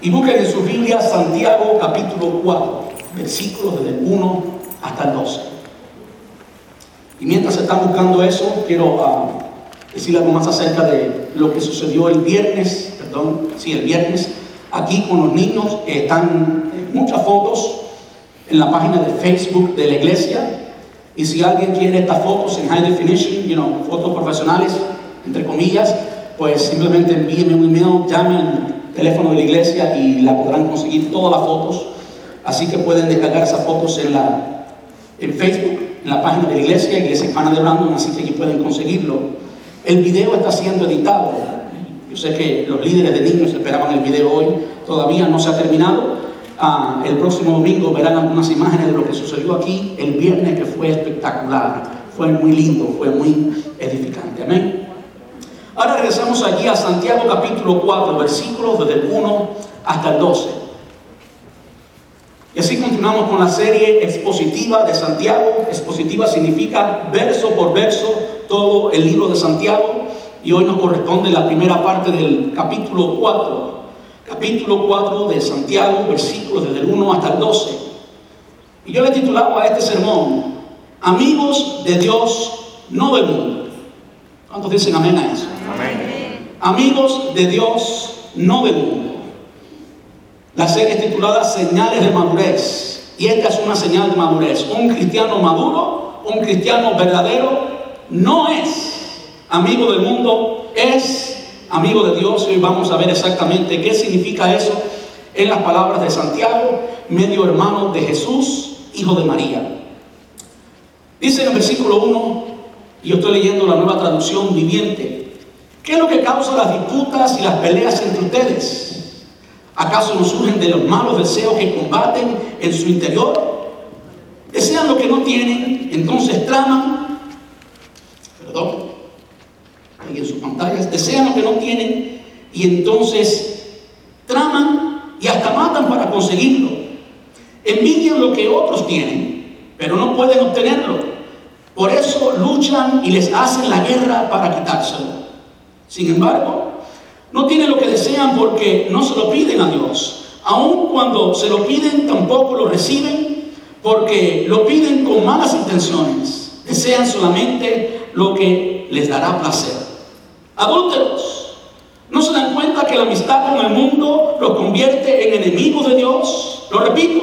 y busquen en su Biblia Santiago capítulo 4, versículos desde el 1 hasta el 12. Y mientras están buscando eso, quiero ah, decir algo más acerca de lo que sucedió el viernes, perdón, sí, el viernes, aquí con los niños. están muchas fotos en la página de Facebook de la iglesia. Y si alguien quiere estas fotos en high definition, you know, fotos profesionales, entre comillas, pues simplemente envíenme un email, llamen teléfono de la iglesia y la podrán conseguir todas las fotos. Así que pueden descargar esas fotos en, la, en Facebook, en la página de la iglesia, Iglesia Hispana de Brandon, así que pueden conseguirlo. El video está siendo editado. Yo sé que los líderes de niños esperaban el video hoy, todavía no se ha terminado. Ah, el próximo domingo verán algunas imágenes de lo que sucedió aquí el viernes, que fue espectacular, fue muy lindo, fue muy edificante. Amén. Ahora regresamos allí a Santiago capítulo 4, versículos desde el 1 hasta el 12. Y así continuamos con la serie expositiva de Santiago. Expositiva significa verso por verso todo el libro de Santiago. Y hoy nos corresponde la primera parte del capítulo 4. Capítulo 4 de Santiago, versículos desde el 1 hasta el 12. Y yo le he titulado a este sermón, Amigos de Dios, no del mundo. ¿Cuántos dicen amén a eso? Amén. Amigos de Dios, no del mundo. La serie es titulada Señales de Madurez. Y esta es una señal de madurez. Un cristiano maduro, un cristiano verdadero, no es amigo del mundo, es amigo de Dios. Y hoy vamos a ver exactamente qué significa eso en las palabras de Santiago, medio hermano de Jesús, hijo de María. Dice en el versículo 1, y yo estoy leyendo la nueva traducción viviente. ¿Qué es lo que causa las disputas y las peleas entre ustedes? ¿Acaso no surgen de los malos deseos que combaten en su interior? Desean lo que no tienen, entonces traman, perdón, ahí en sus pantallas, desean lo que no tienen y entonces traman y hasta matan para conseguirlo. Envidian lo que otros tienen, pero no pueden obtenerlo por eso luchan y les hacen la guerra para quitárselo. Sin embargo, no tienen lo que desean porque no se lo piden a Dios. Aun cuando se lo piden, tampoco lo reciben porque lo piden con malas intenciones. Desean solamente lo que les dará placer. Adúlteros, ¿no se dan cuenta que la amistad con el mundo los convierte en enemigos de Dios? Lo repito,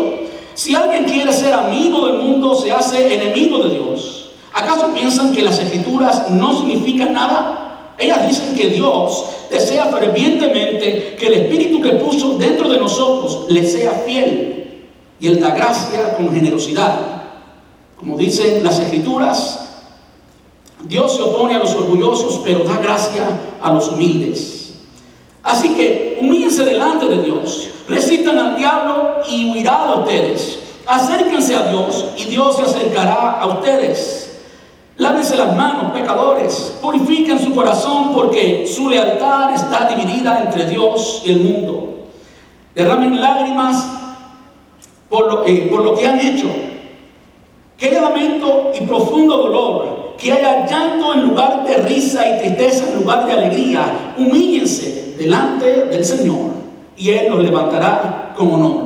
si alguien quiere ser amigo del mundo, se hace enemigo de Dios. ¿Acaso piensan que las escrituras no significan nada? Ellas dicen que Dios desea fervientemente que el Espíritu que puso dentro de nosotros le sea fiel y Él da gracia con generosidad. Como dicen las escrituras, Dios se opone a los orgullosos, pero da gracia a los humildes. Así que humíllense delante de Dios, recitan al diablo y huirá de ustedes. Acérquense a Dios y Dios se acercará a ustedes. Lávense las manos, pecadores, purifiquen su corazón porque su lealtad está dividida entre Dios y el mundo. Derramen lágrimas por lo, eh, por lo que han hecho. Que haya lamento y profundo dolor, que haya llanto en lugar de risa y tristeza en lugar de alegría. Humíllense delante del Señor y Él los levantará con honor.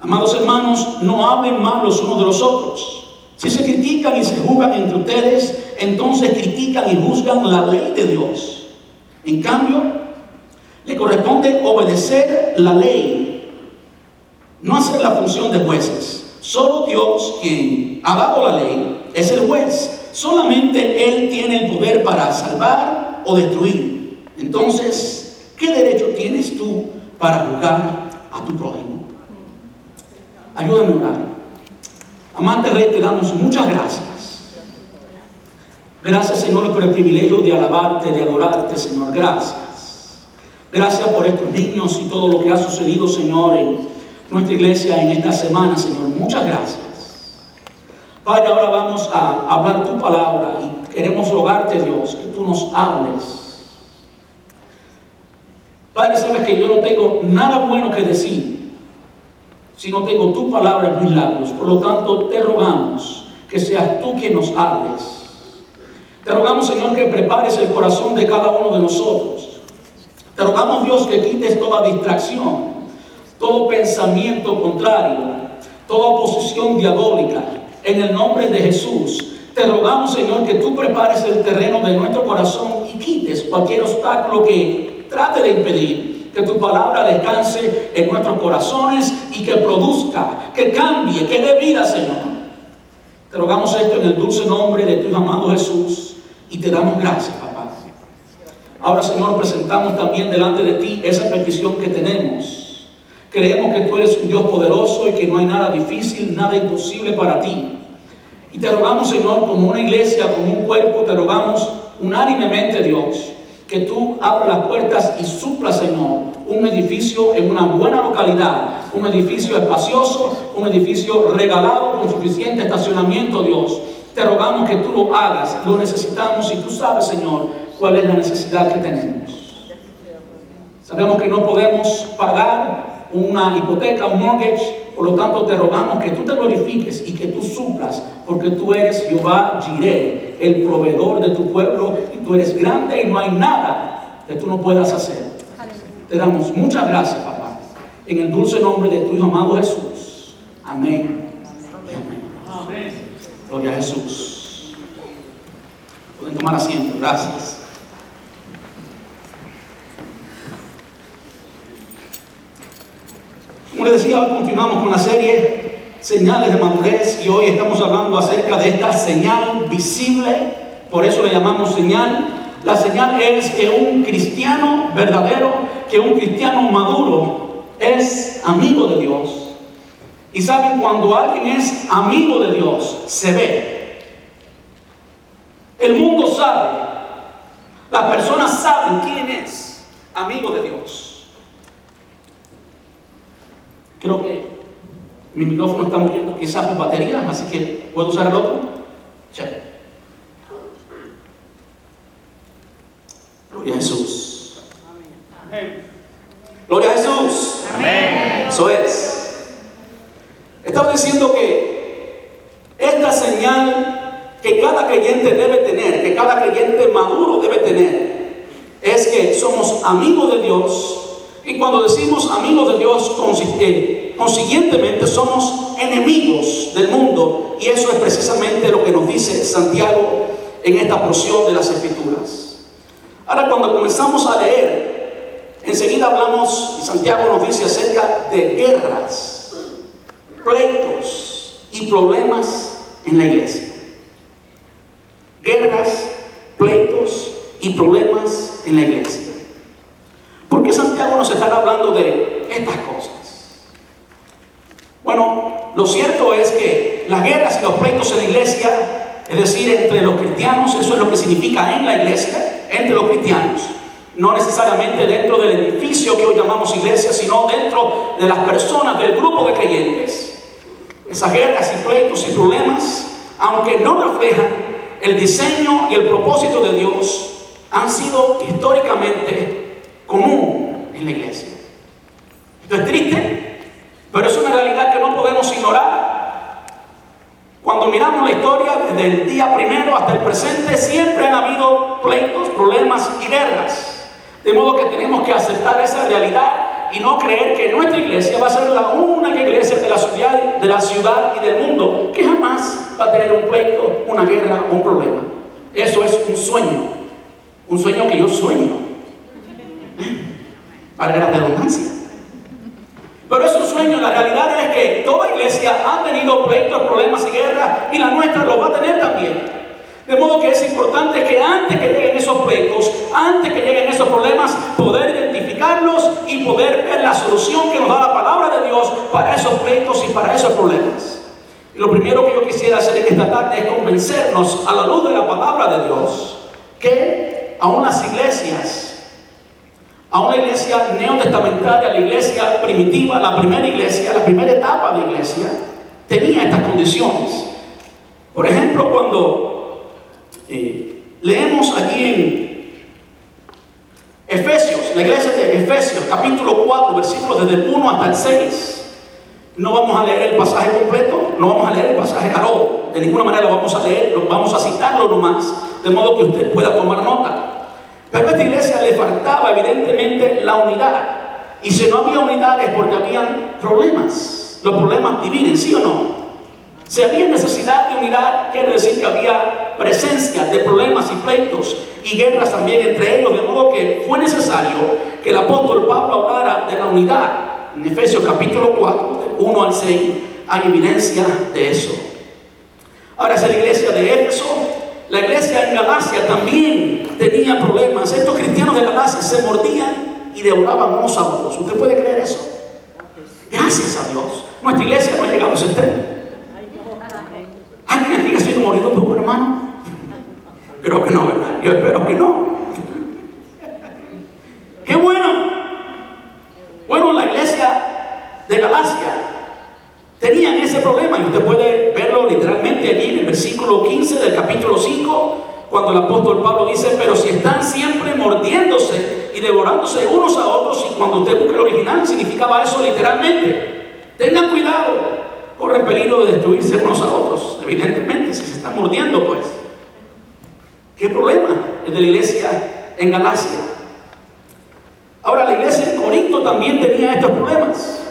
Amados hermanos, no hablen mal los unos de los otros. Si se critican y se juzgan entre ustedes, entonces critican y juzgan la ley de Dios. En cambio, le corresponde obedecer la ley, no hacer la función de jueces. Solo Dios, quien ha dado la ley, es el juez. Solamente Él tiene el poder para salvar o destruir. Entonces, ¿qué derecho tienes tú para juzgar a tu prójimo? Ayúdame a orar. Amante Rey, te damos muchas gracias. Gracias, Señor, por el privilegio de alabarte, de adorarte, Señor. Gracias. Gracias por estos niños y todo lo que ha sucedido, Señor, en nuestra iglesia en esta semana, Señor. Muchas gracias. Padre, ahora vamos a hablar tu palabra y queremos rogarte, Dios, que tú nos hables. Padre, sabes que yo no tengo nada bueno que decir si no tengo tu palabra mis labios. Por lo tanto, te rogamos que seas tú quien nos hables. Te rogamos, Señor, que prepares el corazón de cada uno de nosotros Te rogamos Dios que quites toda distracción, todo pensamiento contrario, toda oposición diabólica. En el nombre de Jesús, te rogamos Señor que tú prepares el terreno de nuestro corazón y quites cualquier obstáculo que trate de impedir que tu palabra descanse en nuestros corazones y que produzca, que cambie, que dé vida, Señor. Te rogamos esto en el dulce nombre de tu amado Jesús y te damos gracias, papá. Ahora, Señor, presentamos también delante de ti esa petición que tenemos. Creemos que tú eres un Dios poderoso y que no hay nada difícil, nada imposible para ti. Y te rogamos, Señor, como una iglesia, como un cuerpo, te rogamos unánimemente, Dios, que tú abras las puertas y supla, Señor, un edificio en una buena localidad, un edificio espacioso, un edificio regalado con suficiente estacionamiento, Dios. Te rogamos que tú lo hagas, lo necesitamos y tú sabes, Señor, cuál es la necesidad que tenemos. Sabemos que no podemos pagar una hipoteca, un mortgage, por lo tanto, te rogamos que tú te glorifiques y que tú suplas, porque tú eres Jehová Jireh, el proveedor de tu pueblo, y tú eres grande y no hay nada que tú no puedas hacer. Te damos muchas gracias, papá, en el dulce nombre de tu Hijo amado Jesús. Amén. Amén. Gloria a Jesús. Pueden tomar asiento. Gracias. Como les decía, hoy continuamos con la serie Señales de Madurez y hoy estamos hablando acerca de esta señal visible, por eso le llamamos señal. La señal es que un cristiano verdadero, que un cristiano maduro es amigo de Dios. Y saben, cuando alguien es amigo de Dios, se ve. El mundo sabe, las personas saben quién es amigo de Dios. Creo que mi micrófono está muriendo quizás por batería, así que puedo usar el otro. Gloria a Jesús. Amén. Gloria a Jesús. Amén. Eso es. Estaba diciendo que esta señal que cada creyente debe tener, que cada creyente maduro debe tener, es que somos amigos de Dios y cuando decimos amigos de Dios, consiguientemente somos enemigos del mundo. Y eso es precisamente lo que nos dice Santiago en esta porción de las Escrituras. Ahora, cuando comenzamos a leer, enseguida hablamos, y Santiago nos dice acerca de guerras, pleitos y problemas en la iglesia. Guerras, pleitos y problemas en la iglesia. ¿Por qué Santiago nos está hablando de estas cosas? Bueno, lo cierto es que las guerras y los pleitos en la iglesia, es decir, entre los cristianos, eso es lo que significa en la iglesia, entre los cristianos, no necesariamente dentro del edificio que hoy llamamos iglesia, sino dentro de las personas, del grupo de creyentes. Esas guerras y pleitos y problemas, aunque no reflejan el diseño y el propósito de Dios, han sido históricamente común en la iglesia. Esto es triste, pero es una realidad que no podemos ignorar. Cuando miramos la historia desde el día primero hasta el presente, siempre han habido pleitos, problemas y guerras. De modo que tenemos que aceptar esa realidad y no creer que nuestra iglesia va a ser la única iglesia de la ciudad, de la ciudad y del mundo que jamás va a tener un pleito, una guerra o un problema. Eso es un sueño, un sueño que yo sueño para la redundancia. Pero es un sueño, la realidad es que toda iglesia ha tenido pleitos, problemas y guerras y la nuestra lo va a tener también. De modo que es importante que antes que lleguen esos pleitos, antes que lleguen esos problemas, poder identificarlos y poder ver la solución que nos da la palabra de Dios para esos pleitos y para esos problemas. Y lo primero que yo quisiera hacer en esta tarde es convencernos a la luz de la palabra de Dios que aún las iglesias a una iglesia neotestamentaria, la iglesia primitiva, la primera iglesia, la primera etapa de iglesia, tenía estas condiciones. Por ejemplo, cuando eh, leemos aquí en Efesios, la iglesia de Efesios, capítulo 4, versículos desde el 1 hasta el 6, no vamos a leer el pasaje completo, no vamos a leer el pasaje todo, de ninguna manera lo vamos a leer, lo vamos a citarlo nomás, de modo que usted pueda tomar nota. Pero a esta iglesia le faltaba evidentemente la unidad. Y si no había unidad es porque habían problemas. Los problemas dividen, ¿sí o no? Si había necesidad de unidad, quiere decir que había presencia de problemas y pleitos y guerras también entre ellos, de modo que fue necesario que el apóstol Pablo hablara de la unidad. En Efesios capítulo 4, 1 al 6, hay evidencia de eso. Ahora es la iglesia de Éfeso, la iglesia en Galacia también tenía problemas. Estos cristianos de Galacia se mordían y devoraban unos a otros. ¿Usted puede creer eso? Gracias a Dios. Nuestra iglesia no ha llegado a ese extremo. ¿Alguien aquí ha sido morido por un hermano? Creo que no, ¿verdad? Yo espero que no. ¡Qué bueno! Bueno, la iglesia de Galacia tenían ese problema y usted puede verlo literalmente allí en el versículo 15 del capítulo 5, cuando el apóstol Pablo dice, pero si están siempre mordiéndose y devorándose unos a otros, y cuando usted busca el original significaba eso literalmente, tengan cuidado, corre peligro de destruirse unos a otros, evidentemente, si se están mordiendo, pues. ¿Qué problema el de la iglesia en Galacia? Ahora, la iglesia en Corinto también tenía estos problemas.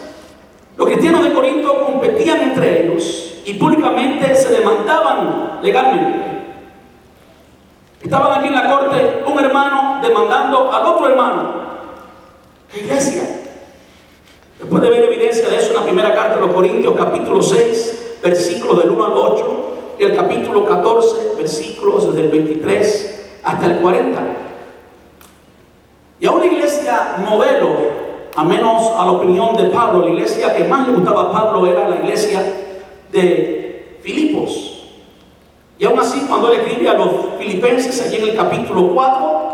Los cristianos de Corinto competían entre ellos y públicamente se demandaban legalmente. Estaban aquí en la corte un hermano demandando al otro hermano. La iglesia Después de ver evidencia de eso en la primera carta de los Corintios, capítulo 6, versículos del 1 al 8, y el capítulo 14, versículos desde el 23 hasta el 40. Y a una iglesia modelo, a menos a la opinión de Pablo, la iglesia que más le gustaba a Pablo era la iglesia de Filipos. Y aún así, cuando él escribe a los filipenses, allí en el capítulo 4,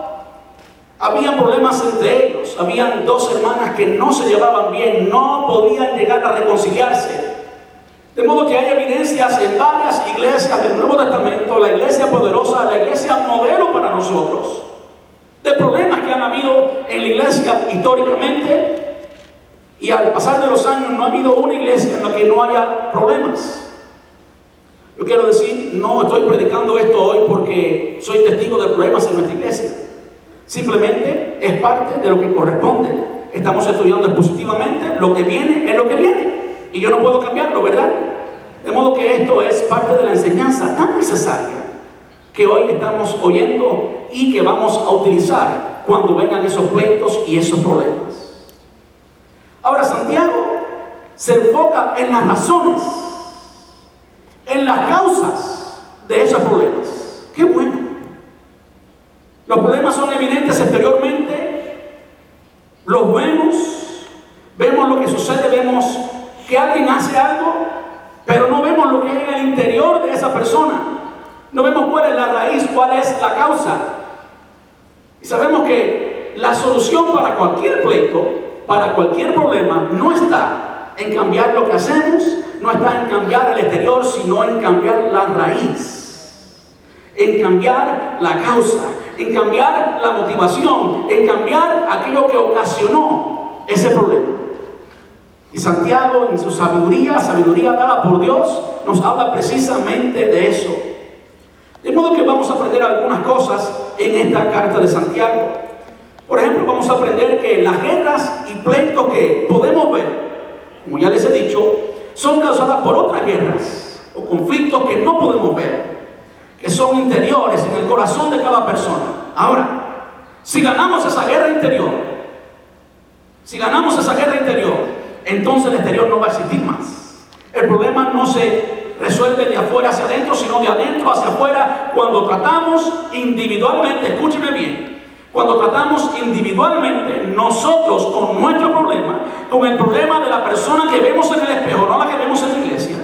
había problemas entre ellos, habían dos hermanas que no se llevaban bien, no podían llegar a reconciliarse. De modo que hay evidencias en varias iglesias del Nuevo Testamento, la iglesia poderosa, la iglesia modelo para nosotros, de problemas que han habido en la iglesia históricamente y al pasar de los años no ha habido una iglesia en la que no haya problemas. Yo quiero decir, no estoy predicando esto hoy porque soy testigo de problemas en nuestra iglesia. Simplemente es parte de lo que corresponde. Estamos estudiando positivamente, lo que viene es lo que viene. Y yo no puedo cambiarlo, ¿verdad? De modo que esto es parte de la enseñanza tan necesaria que hoy estamos oyendo y que vamos a utilizar cuando vengan esos pleitos y esos problemas. Ahora, Santiago se enfoca en las razones, en las causas de esos problemas. Qué bueno. Los problemas son evidentes exteriormente, los vemos, vemos lo que sucede, vemos que alguien hace algo, pero no vemos lo que hay en el interior de esa persona. No vemos cuál es la raíz, cuál es la causa. Y sabemos que la solución para cualquier pleito, para cualquier problema, no está en cambiar lo que hacemos, no está en cambiar el exterior, sino en cambiar la raíz en cambiar la causa, en cambiar la motivación, en cambiar aquello que ocasionó ese problema. Y Santiago, en su sabiduría, sabiduría dada por Dios, nos habla precisamente de eso. De modo que vamos a aprender algunas cosas en esta carta de Santiago. Por ejemplo, vamos a aprender que las guerras y pleitos que podemos ver, como ya les he dicho, son causadas por otras guerras o conflictos que no podemos ver que son interiores en el corazón de cada persona. Ahora, si ganamos esa guerra interior, si ganamos esa guerra interior, entonces el exterior no va a existir más. El problema no se resuelve de afuera hacia adentro, sino de adentro hacia afuera. Cuando tratamos individualmente, escúcheme bien, cuando tratamos individualmente nosotros con nuestro problema, con el problema de la persona que vemos en el espejo, no la que vemos en la iglesia,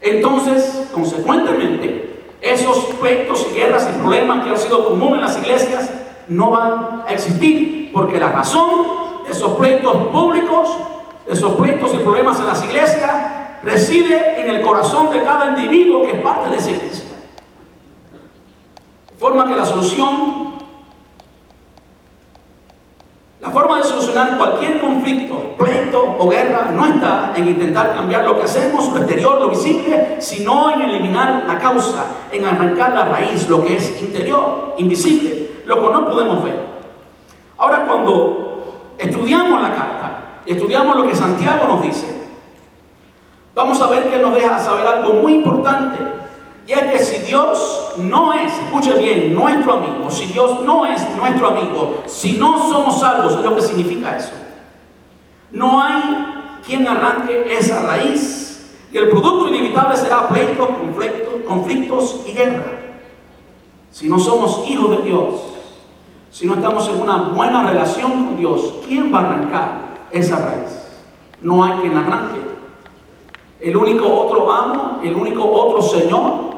entonces, consecuentemente, esos pleitos y guerras y problemas que han sido comunes en las iglesias no van a existir, porque la razón de esos pleitos públicos, de esos pleitos y problemas en las iglesias, reside en el corazón de cada individuo que es parte de esa iglesia. Forma que la solución la forma de solucionar cualquier conflicto, pleito o guerra no está en intentar cambiar lo que hacemos, lo exterior, lo visible, sino en eliminar la causa, en arrancar la raíz, lo que es interior, invisible, lo que no podemos ver. Ahora cuando estudiamos la carta, estudiamos lo que Santiago nos dice, vamos a ver que nos deja saber algo muy importante. Y es que si Dios no es, escuche bien, nuestro amigo, si Dios no es nuestro amigo, si no somos salvos, es lo que significa eso. No hay quien arranque esa raíz y el producto inevitable será pleitos, conflictos, conflictos y guerra. Si no somos hijos de Dios, si no estamos en una buena relación con Dios, ¿quién va a arrancar esa raíz? No hay quien arranque. El único otro amo, el único otro Señor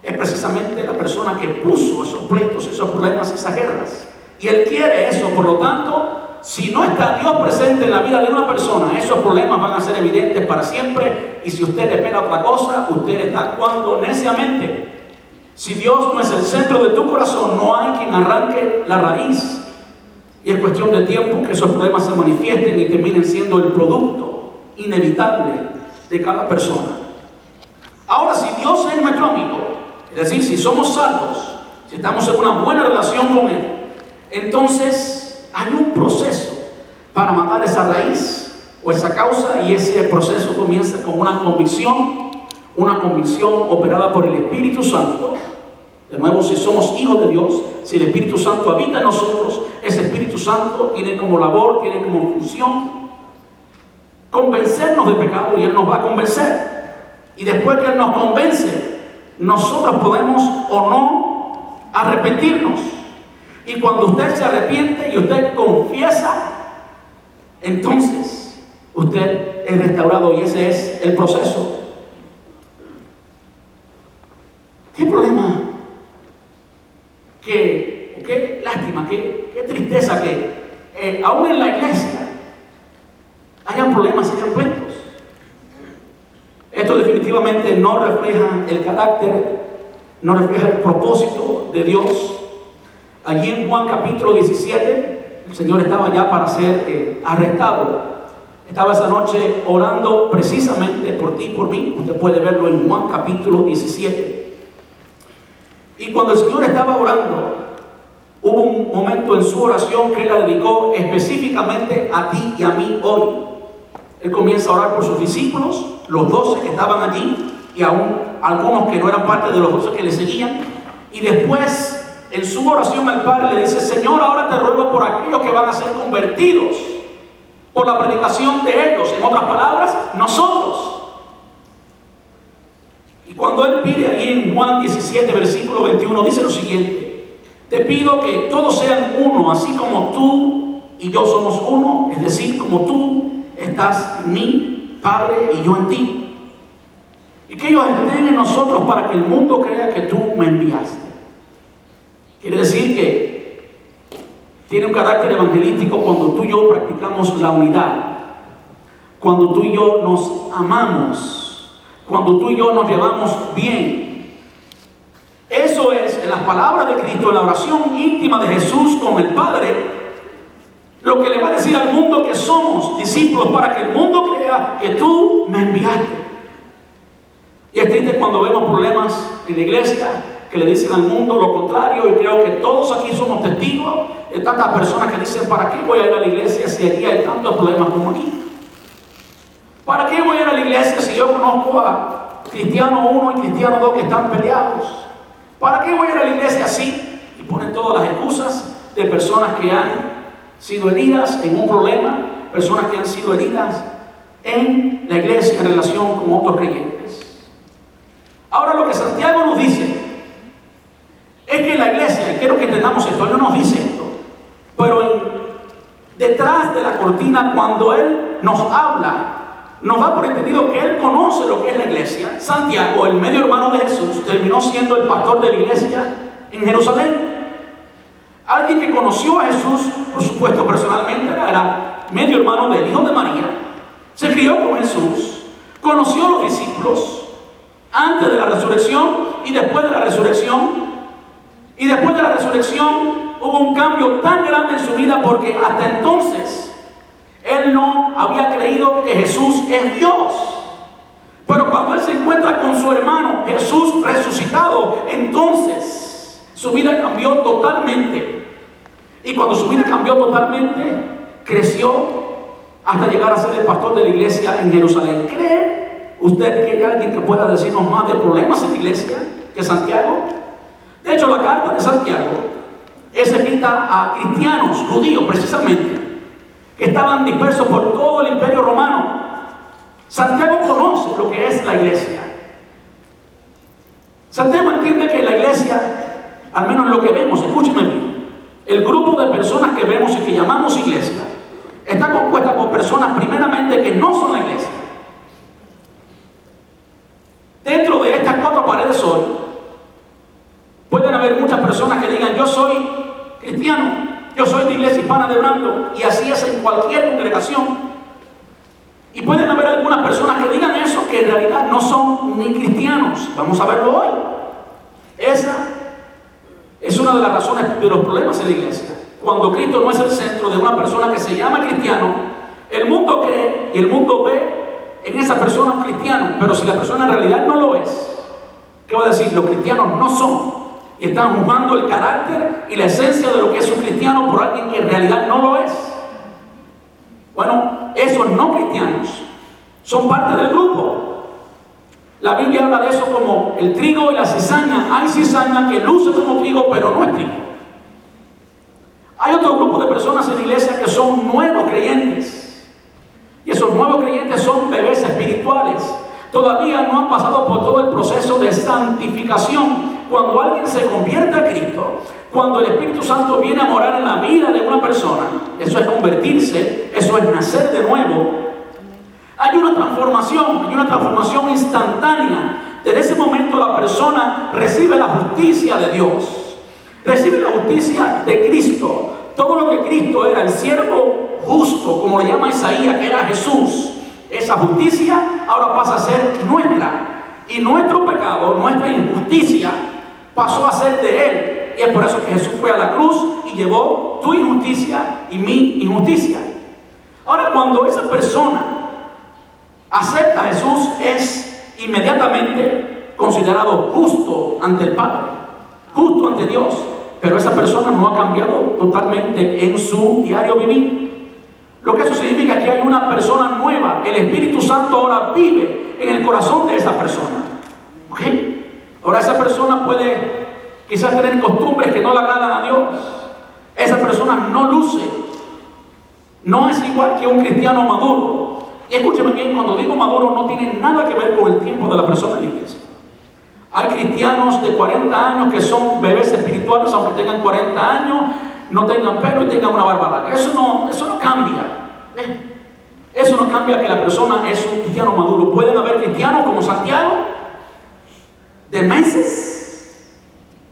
es precisamente la persona que puso esos pleitos, esos problemas, esas guerras. Y Él quiere eso, por lo tanto, si no está Dios presente en la vida de una persona, esos problemas van a ser evidentes para siempre. Y si usted espera otra cosa, usted está actuando neciamente. Si Dios no es el centro de tu corazón, no hay quien arranque la raíz. Y es cuestión de tiempo que esos problemas se manifiesten y terminen siendo el producto inevitable de cada persona. Ahora, si Dios es nuestro amigo, es decir, si somos salvos, si estamos en una buena relación con Él, entonces hay un proceso para matar esa raíz o esa causa y ese proceso comienza con una convicción, una convicción operada por el Espíritu Santo. De nuevo, si somos hijos de Dios, si el Espíritu Santo habita en nosotros, ese Espíritu Santo tiene como labor, tiene como función convencernos del pecado y Él nos va a convencer. Y después que Él nos convence, nosotros podemos o no arrepentirnos. Y cuando usted se arrepiente y usted confiesa, entonces usted es restaurado y ese es el proceso. ¿Qué problema? ¿Qué, qué lástima, qué, qué tristeza que eh, aún en la iglesia hayan problemas, hayan pleitos. Esto definitivamente no refleja el carácter, no refleja el propósito de Dios. Allí en Juan capítulo 17, el Señor estaba ya para ser eh, arrestado. Estaba esa noche orando precisamente por ti y por mí. Usted puede verlo en Juan capítulo 17. Y cuando el Señor estaba orando, hubo un momento en su oración que la dedicó específicamente a ti y a mí hoy. Él comienza a orar por sus discípulos, los doce que estaban allí y aún algunos que no eran parte de los doce que le seguían. Y después, en su oración al Padre, le dice, Señor, ahora te ruego por aquellos que van a ser convertidos por la predicación de ellos. En otras palabras, nosotros. Y cuando Él pide ahí en Juan 17, versículo 21, dice lo siguiente, te pido que todos sean uno, así como tú y yo somos uno, es decir, como tú estás en mí, Padre, y yo en ti. Y que ellos estén en nosotros para que el mundo crea que tú me enviaste. Quiere decir que tiene un carácter evangelístico cuando tú y yo practicamos la unidad, cuando tú y yo nos amamos, cuando tú y yo nos llevamos bien. Eso es en las palabras de Cristo, en la oración íntima de Jesús con el Padre, lo que le va a decir al mundo que somos discípulos para que el mundo crea que tú me enviaste. Y es triste cuando vemos problemas en la iglesia que le dicen al mundo lo contrario y creo que todos aquí somos testigos de tantas personas que dicen, ¿para qué voy a ir a la iglesia si aquí hay tantos problemas como aquí? ¿Para qué voy a ir a la iglesia si yo conozco a cristiano 1 y cristiano 2 que están peleados? ¿Para qué voy a ir a la iglesia así? Y ponen todas las excusas de personas que han sido heridas en un problema, personas que han sido heridas en la iglesia en relación con otros creyentes. Ahora lo que Santiago nos dice es que la iglesia, quiero que entendamos esto, él no nos dice esto, pero detrás de la cortina cuando él nos habla, nos da por entendido que él conoce lo que es la iglesia. Santiago, el medio hermano de Jesús, terminó siendo el pastor de la iglesia en Jerusalén. Alguien que conoció a Jesús, por supuesto personalmente, era medio hermano del hijo de María. Se crió con Jesús, conoció a los discípulos antes de la resurrección y después de la resurrección. Y después de la resurrección hubo un cambio tan grande en su vida porque hasta entonces él no había creído que Jesús es Dios. Pero cuando él se encuentra con su hermano Jesús resucitado, entonces su vida cambió totalmente. Y cuando su vida cambió totalmente, creció hasta llegar a ser el pastor de la iglesia en Jerusalén. ¿Cree usted que hay alguien que pueda decirnos más de problemas en la iglesia que Santiago? De hecho, la carta de Santiago es escrita a cristianos, judíos precisamente, que estaban dispersos por todo el imperio romano. Santiago conoce lo que es la iglesia. Santiago entiende que la iglesia, al menos lo que vemos, escúcheme bien, el grupo de personas que vemos y que llamamos iglesia, está compuesta por personas primeramente que no son la iglesia. Dentro de estas cuatro paredes hoy, pueden haber muchas personas que digan, yo soy cristiano, yo soy de iglesia hispana de Blanco, y así es en cualquier congregación. Y pueden haber algunas personas que digan eso, que en realidad no son ni cristianos. Vamos a verlo hoy. Esa es una de las razones de los problemas en la iglesia. Cuando Cristo no es el centro de una persona que se llama cristiano, el mundo cree y el mundo ve en esa persona un cristiano, pero si la persona en realidad no lo es, ¿qué va a decir? Los cristianos no son. Y están juzgando el carácter y la esencia de lo que es un cristiano por alguien que en realidad no lo es. Bueno, esos no cristianos son parte del grupo. La Biblia habla de eso como el trigo y la cizaña. Hay cizaña que luce como trigo, pero no es trigo. Hay otro grupo de personas en la iglesia que son nuevos creyentes. Y esos nuevos creyentes son bebés espirituales. Todavía no han pasado por todo el proceso de santificación. Cuando alguien se convierte a Cristo, cuando el Espíritu Santo viene a morar en la vida de una persona, eso es convertirse, eso es nacer de nuevo. Hay una transformación, hay una transformación instantánea. Desde ese momento la persona recibe la justicia de Dios, recibe la justicia de Cristo. Todo lo que Cristo era, el siervo justo, como le llama Isaías, que era Jesús, esa justicia ahora pasa a ser nuestra. Y nuestro pecado, nuestra injusticia, pasó a ser de Él. Y es por eso que Jesús fue a la cruz y llevó tu injusticia y mi injusticia. Ahora, cuando esa persona acepta a Jesús, es inmediatamente considerado justo ante el Padre, justo ante Dios. Pero esa persona no ha cambiado totalmente en su diario vivir. Lo que eso significa que hay una persona nueva. El Espíritu Santo ahora vive en el corazón de esa persona. Ahora esa persona puede quizás tener costumbres que no le agradan a Dios. Esa persona no luce, no es igual que un cristiano maduro. Escúcheme bien, cuando digo maduro no tiene nada que ver con el tiempo de la persona en la iglesia. Hay cristianos de 40 años que son bebés espirituales, aunque tengan 40 años, no tengan pelo y tengan una barba Eso no, eso no cambia. Eso no cambia que la persona es un cristiano maduro. Pueden haber cristianos como Santiago de meses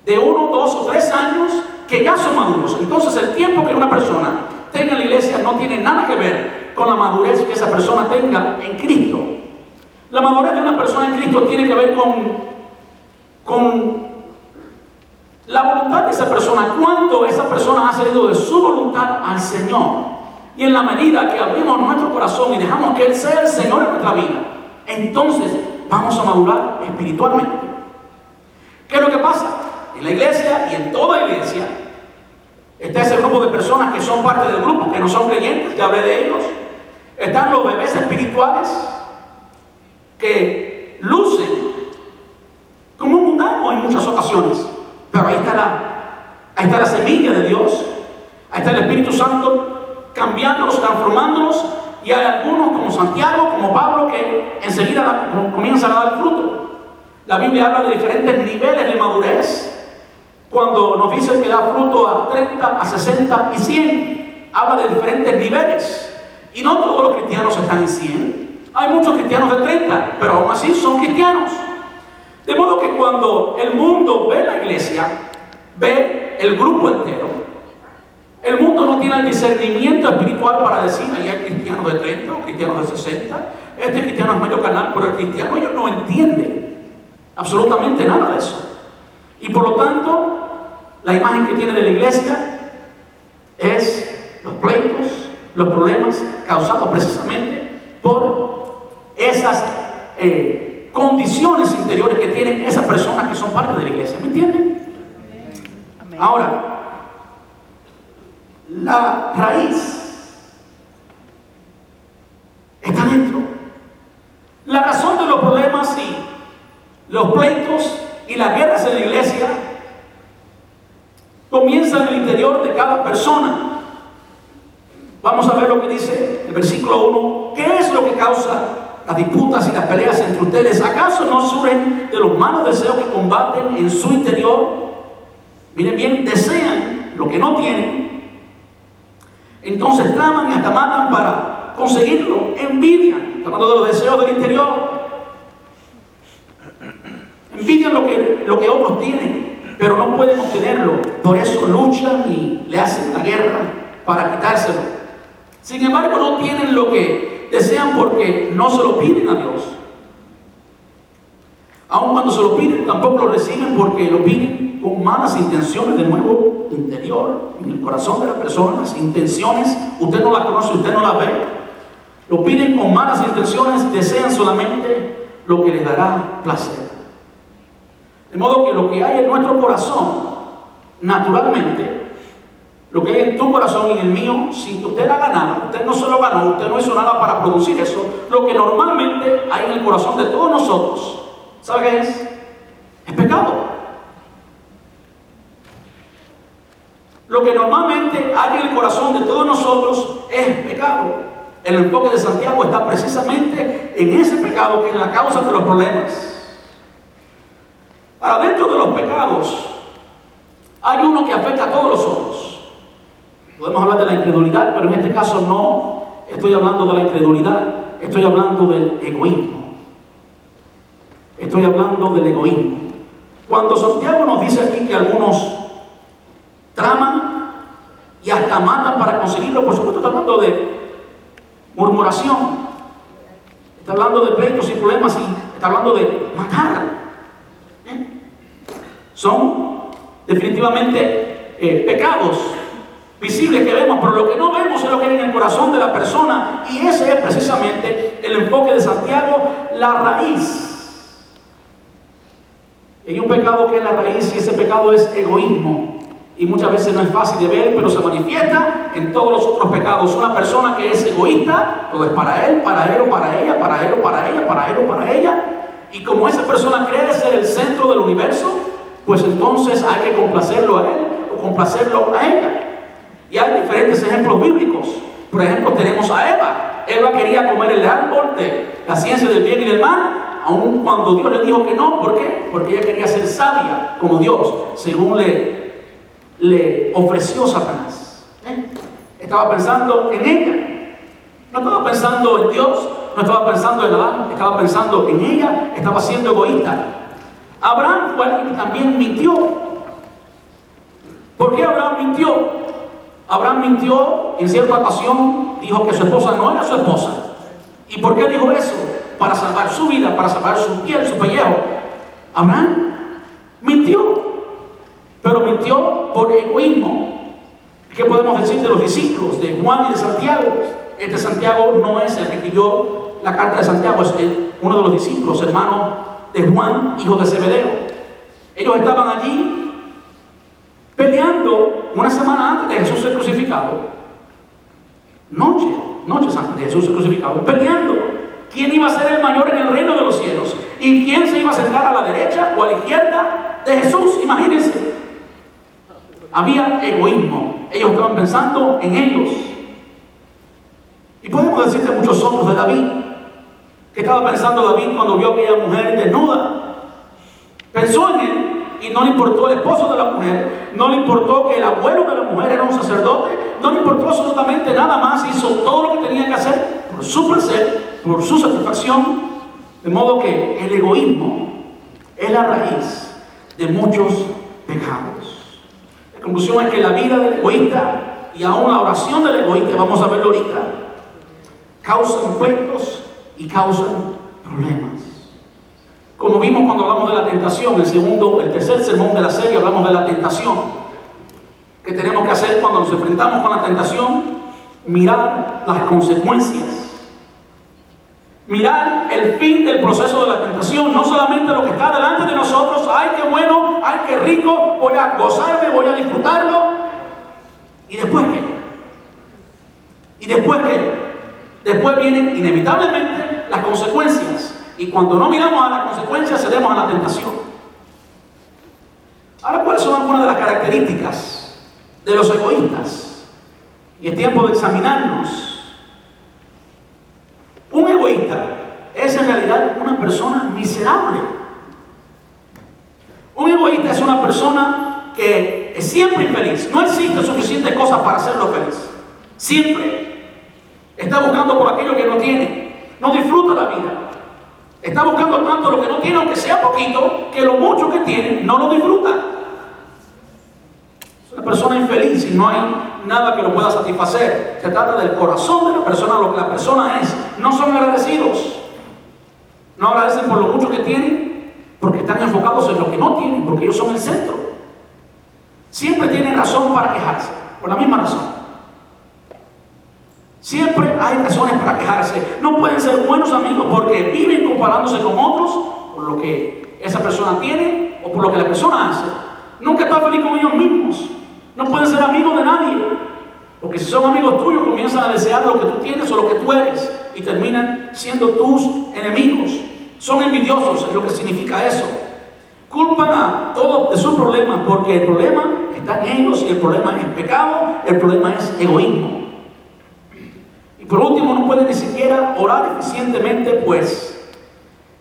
de uno, dos o tres años que ya son maduros. Entonces el tiempo que una persona tenga en la iglesia no tiene nada que ver con la madurez que esa persona tenga en Cristo. La madurez de una persona en Cristo tiene que ver con, con la voluntad de esa persona, cuánto esa persona ha salido de su voluntad al Señor. Y en la medida que abrimos nuestro corazón y dejamos que Él sea el Señor en nuestra vida, entonces vamos a madurar espiritualmente. ¿Qué es lo que pasa? en la iglesia y en toda iglesia está ese grupo de personas que son parte del grupo, que no son creyentes, ya hablé de ellos. Están los bebés espirituales que lucen como un mundano en muchas ocasiones. Pero ahí está, la, ahí está la semilla de Dios. Ahí está el Espíritu Santo cambiándolos, transformándolos. Y hay algunos como Santiago, como Pablo, que enseguida comienzan a dar fruto. La Biblia habla de diferentes niveles de madurez cuando nos dice que da fruto a 30, a 60 y 100, habla de diferentes niveles. Y no todos los cristianos están en 100. Hay muchos cristianos de 30, pero aún así son cristianos. De modo que cuando el mundo ve la iglesia, ve el grupo entero, el mundo no tiene el discernimiento espiritual para decir, ahí hay cristianos de 30 o cristianos de 60, este cristiano es medio canal, pero el cristiano ellos no entienden absolutamente nada de eso. Y por lo tanto, la imagen que tiene de la iglesia es los pleitos, los problemas causados precisamente por esas eh, condiciones interiores que tienen esas personas que son parte de la iglesia. ¿Me entienden? Ahora, la raíz está dentro. La razón de los problemas y los pleitos y las guerras en la iglesia comienzan en el interior de cada persona. Vamos a ver lo que dice el versículo 1. ¿Qué es lo que causa las disputas y las peleas entre ustedes? ¿Acaso no surgen de los malos deseos que combaten en su interior? Miren bien, desean lo que no tienen. Entonces traman y hasta matan para conseguirlo. Envidian, hablando de los deseos del interior. Envidian lo que, lo que otros tienen, pero no pueden obtenerlo. Por eso luchan y le hacen la guerra para quitárselo. Sin embargo, no tienen lo que desean porque no se lo piden a Dios. Aun cuando se lo piden, tampoco lo reciben porque lo piden con malas intenciones de nuevo interior, en el corazón de las personas, intenciones, usted no las conoce, usted no las ve. Lo piden con malas intenciones, desean solamente lo que les dará placer. De modo que lo que hay en nuestro corazón, naturalmente, lo que hay en tu corazón y en el mío, que usted haga nada, usted no se lo ganó, usted no hizo nada para producir eso, lo que normalmente hay en el corazón de todos nosotros, ¿Sabe qué es? Es pecado. Lo que normalmente hay en el corazón de todos nosotros es pecado. El enfoque de Santiago está precisamente en ese pecado que es la causa de los problemas. Para dentro de los pecados hay uno que afecta a todos los otros. Podemos hablar de la incredulidad, pero en este caso no estoy hablando de la incredulidad, estoy hablando del egoísmo. Estoy hablando del egoísmo. Cuando Santiago nos dice aquí que algunos traman y hasta matan para conseguirlo, por supuesto está hablando de murmuración, está hablando de pleitos y problemas y está hablando de matar. ¿Eh? Son definitivamente eh, pecados visibles que vemos, pero lo que no vemos es lo que hay en el corazón de la persona y ese es precisamente el enfoque de Santiago, la raíz hay un pecado que es la raíz y ese pecado es egoísmo. Y muchas veces no es fácil de ver, pero se manifiesta en todos los otros pecados. Una persona que es egoísta, todo es para él, para él o para ella, para él o para ella, para él o para ella. Y como esa persona cree ser el centro del universo, pues entonces hay que complacerlo a él o complacerlo a ella. Y hay diferentes ejemplos bíblicos. Por ejemplo, tenemos a Eva. Eva quería comer el árbol de la ciencia del bien y del mal, aun cuando Dios le dijo que no. ¿Por qué? Porque ella quería ser sabia como Dios, según le, le ofreció Satanás. ¿Eh? Estaba pensando en ella. No estaba pensando en Dios, no estaba pensando en Adán, estaba pensando en ella, estaba siendo egoísta. Abraham fue alguien que también mintió. ¿Por qué Abraham mintió? Abraham mintió en cierta ocasión, dijo que su esposa no era su esposa. ¿Y por qué dijo eso? para salvar su vida, para salvar su piel, su pellejo. Abraham mintió, pero mintió por egoísmo. ¿Qué podemos decir de los discípulos de Juan y de Santiago? Este Santiago no es el que escribió la carta de Santiago, es uno de los discípulos, hermano de Juan, hijo de Zebedeo. Ellos estaban allí peleando una semana antes de Jesús ser crucificado. Noche, noches antes de Jesús ser crucificado, peleando quién iba a ser el mayor en el reino de los cielos y quién se iba a sentar a la derecha o a la izquierda de Jesús. Imagínense. Había egoísmo. Ellos estaban pensando en ellos. Y podemos decir de muchos otros de David. que estaba pensando David cuando vio a aquella mujer desnuda? Pensó en él y no le importó el esposo de la mujer, no le importó que el abuelo de la mujer era un sacerdote, no le importó absolutamente nada más, hizo todo lo que tenía que hacer por su placer por su satisfacción, de modo que el egoísmo es la raíz de muchos pecados. La conclusión es que la vida del egoísta y aún la oración del egoísta, vamos a verlo ahorita, causan efectos y causan problemas. Como vimos cuando hablamos de la tentación, el segundo, el tercer sermón de la serie hablamos de la tentación. que tenemos que hacer cuando nos enfrentamos con la tentación? Mirar las consecuencias mirar el fin del proceso de la tentación, no solamente lo que está delante de nosotros, ay qué bueno, ay qué rico, voy a gozarme, voy a disfrutarlo. ¿Y después qué? ¿Y después qué? Después vienen inevitablemente las consecuencias. Y cuando no miramos a las consecuencias, cedemos a la tentación. Ahora, ¿cuáles son algunas de las características de los egoístas? Y es tiempo de examinarnos. Un egoísta es en realidad una persona miserable. Un egoísta es una persona que es siempre infeliz. No existe suficiente cosas para hacerlo feliz. Siempre. Está buscando por aquello que no tiene. No disfruta la vida. Está buscando tanto lo que no tiene, aunque sea poquito, que lo mucho que tiene no lo disfruta. Es una persona infeliz y no hay nada que lo pueda satisfacer. Se trata del corazón de la persona, lo que la persona es. No son agradecidos. No agradecen por lo mucho que tienen, porque están enfocados en lo que no tienen, porque ellos son el centro. Siempre tienen razón para quejarse, por la misma razón. Siempre hay razones para quejarse. No pueden ser buenos amigos porque viven comparándose con otros por lo que esa persona tiene o por lo que la persona hace. Nunca están feliz con ellos mismos. No pueden ser amigos de nadie. Porque si son amigos tuyos comienzan a desear lo que tú tienes o lo que tú eres y terminan siendo tus enemigos. Son envidiosos, es lo que significa eso. Culpan a todos de sus problemas porque el problema está en ellos y el problema es pecado, el problema es egoísmo. Por último, no pueden ni siquiera orar eficientemente, pues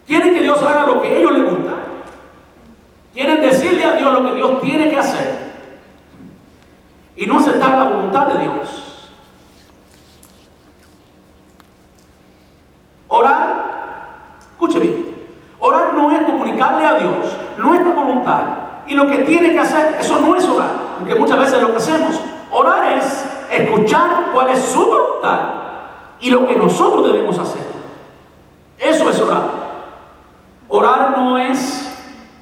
quieren que Dios haga lo que a ellos les gusta. Quieren decirle a Dios lo que Dios tiene que hacer y no aceptar la voluntad de Dios. Orar, escuche bien, orar no es comunicarle a Dios nuestra voluntad y lo que tiene que hacer, eso no es orar, aunque muchas veces lo que hacemos. Orar es escuchar cuál es su voluntad y lo que nosotros debemos hacer. Eso es orar. Orar no es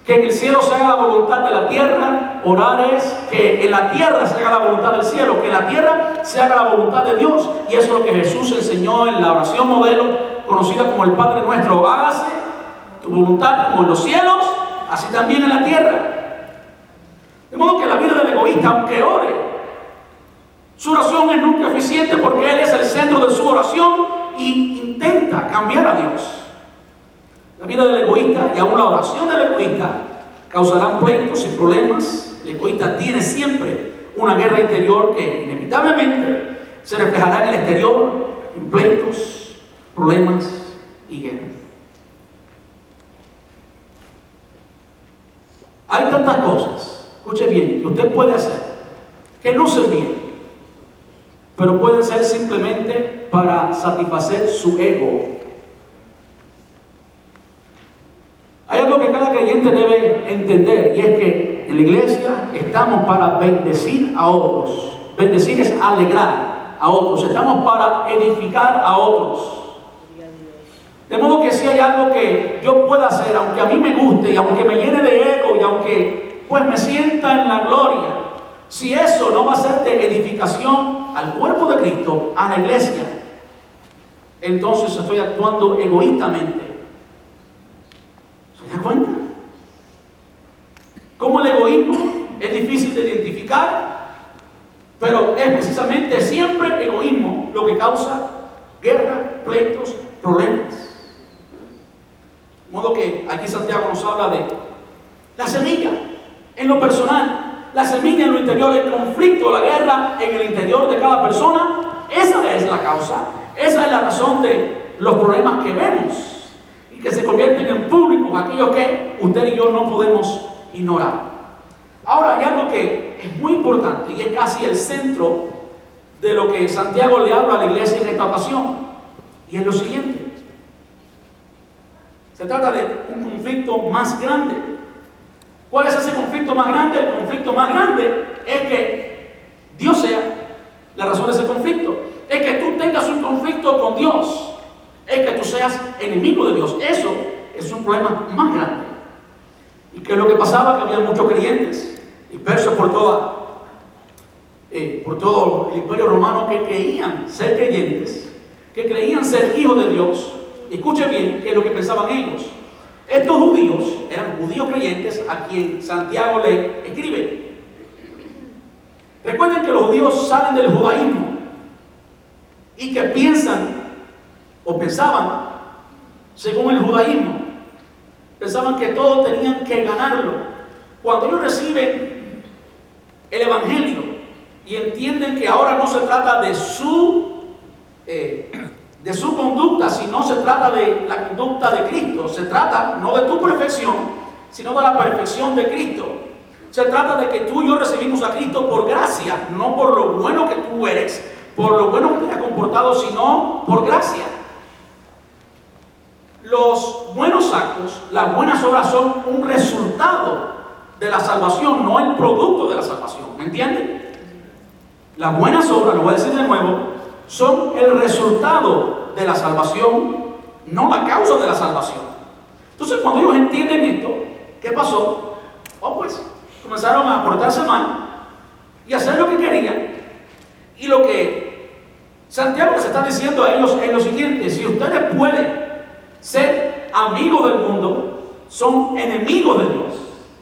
que en el cielo se haga la voluntad de la tierra, orar es que en la tierra se haga la voluntad del cielo, que en la tierra se haga la voluntad de Dios. Y eso es lo que Jesús enseñó en la oración modelo conocida como el Padre nuestro. Hágase tu como en los cielos, así también en la tierra. De modo que la vida del egoísta, aunque ore, su oración es nunca eficiente porque él es el centro de su oración y intenta cambiar a Dios. La vida del egoísta y aún la oración del egoísta causarán pleitos y problemas. El egoísta tiene siempre una guerra interior que inevitablemente se reflejará en el exterior, en pleitos, problemas y guerras. Hay tantas cosas, escuche bien, que usted puede hacer, que lucen bien, pero pueden ser simplemente para satisfacer su ego Hay algo que cada creyente debe entender y es que en la iglesia estamos para bendecir a otros. Bendecir es alegrar a otros. Estamos para edificar a otros. De modo que si hay algo que yo pueda hacer, aunque a mí me guste y aunque me llene de ego y aunque pues me sienta en la gloria, si eso no va a ser de edificación al cuerpo de Cristo, a la iglesia, entonces estoy actuando egoístamente ¿Se da cuenta? Como el egoísmo es difícil de identificar, pero es precisamente siempre egoísmo lo que causa guerra, pleitos, problemas. De modo que aquí Santiago nos habla de la semilla en lo personal, la semilla en lo interior, el conflicto, la guerra en el interior de cada persona. Esa es la causa, esa es la razón de los problemas que vemos que se convierten en público, aquellos que usted y yo no podemos ignorar. Ahora hay algo que es muy importante y es casi el centro de lo que Santiago le habla a la iglesia en esta ocasión. Y es lo siguiente. Se trata de un conflicto más grande. ¿Cuál es ese conflicto más grande? El conflicto más grande es que Dios sea la razón de ese conflicto. Es que tú tengas un conflicto con Dios es que tú seas enemigo de Dios. Eso es un problema más grande. ¿Y qué es lo que pasaba? Que había muchos creyentes dispersos por toda, eh, por todo el imperio romano que creían ser creyentes, que creían ser hijos de Dios. Escuche bien qué es lo que pensaban ellos. Estos judíos eran judíos creyentes a quien Santiago le escribe. Recuerden que los judíos salen del judaísmo y que piensan o pensaban, según el judaísmo, pensaban que todos tenían que ganarlo. Cuando ellos reciben el Evangelio y entienden que ahora no se trata de su, eh, de su conducta, sino se trata de la conducta de Cristo, se trata no de tu perfección, sino de la perfección de Cristo. Se trata de que tú y yo recibimos a Cristo por gracia, no por lo bueno que tú eres, por lo bueno que te has comportado, sino por gracia. Los buenos actos, las buenas obras son un resultado de la salvación, no el producto de la salvación. ¿Me entienden? Las buenas obras, lo voy a decir de nuevo, son el resultado de la salvación, no la causa de la salvación. Entonces, cuando ellos entienden esto, ¿qué pasó? Oh, pues, comenzaron a portarse mal y hacer lo que querían. Y lo que Santiago les está diciendo a ellos es lo siguiente, si ustedes pueden ser amigos del mundo, son enemigos de Dios.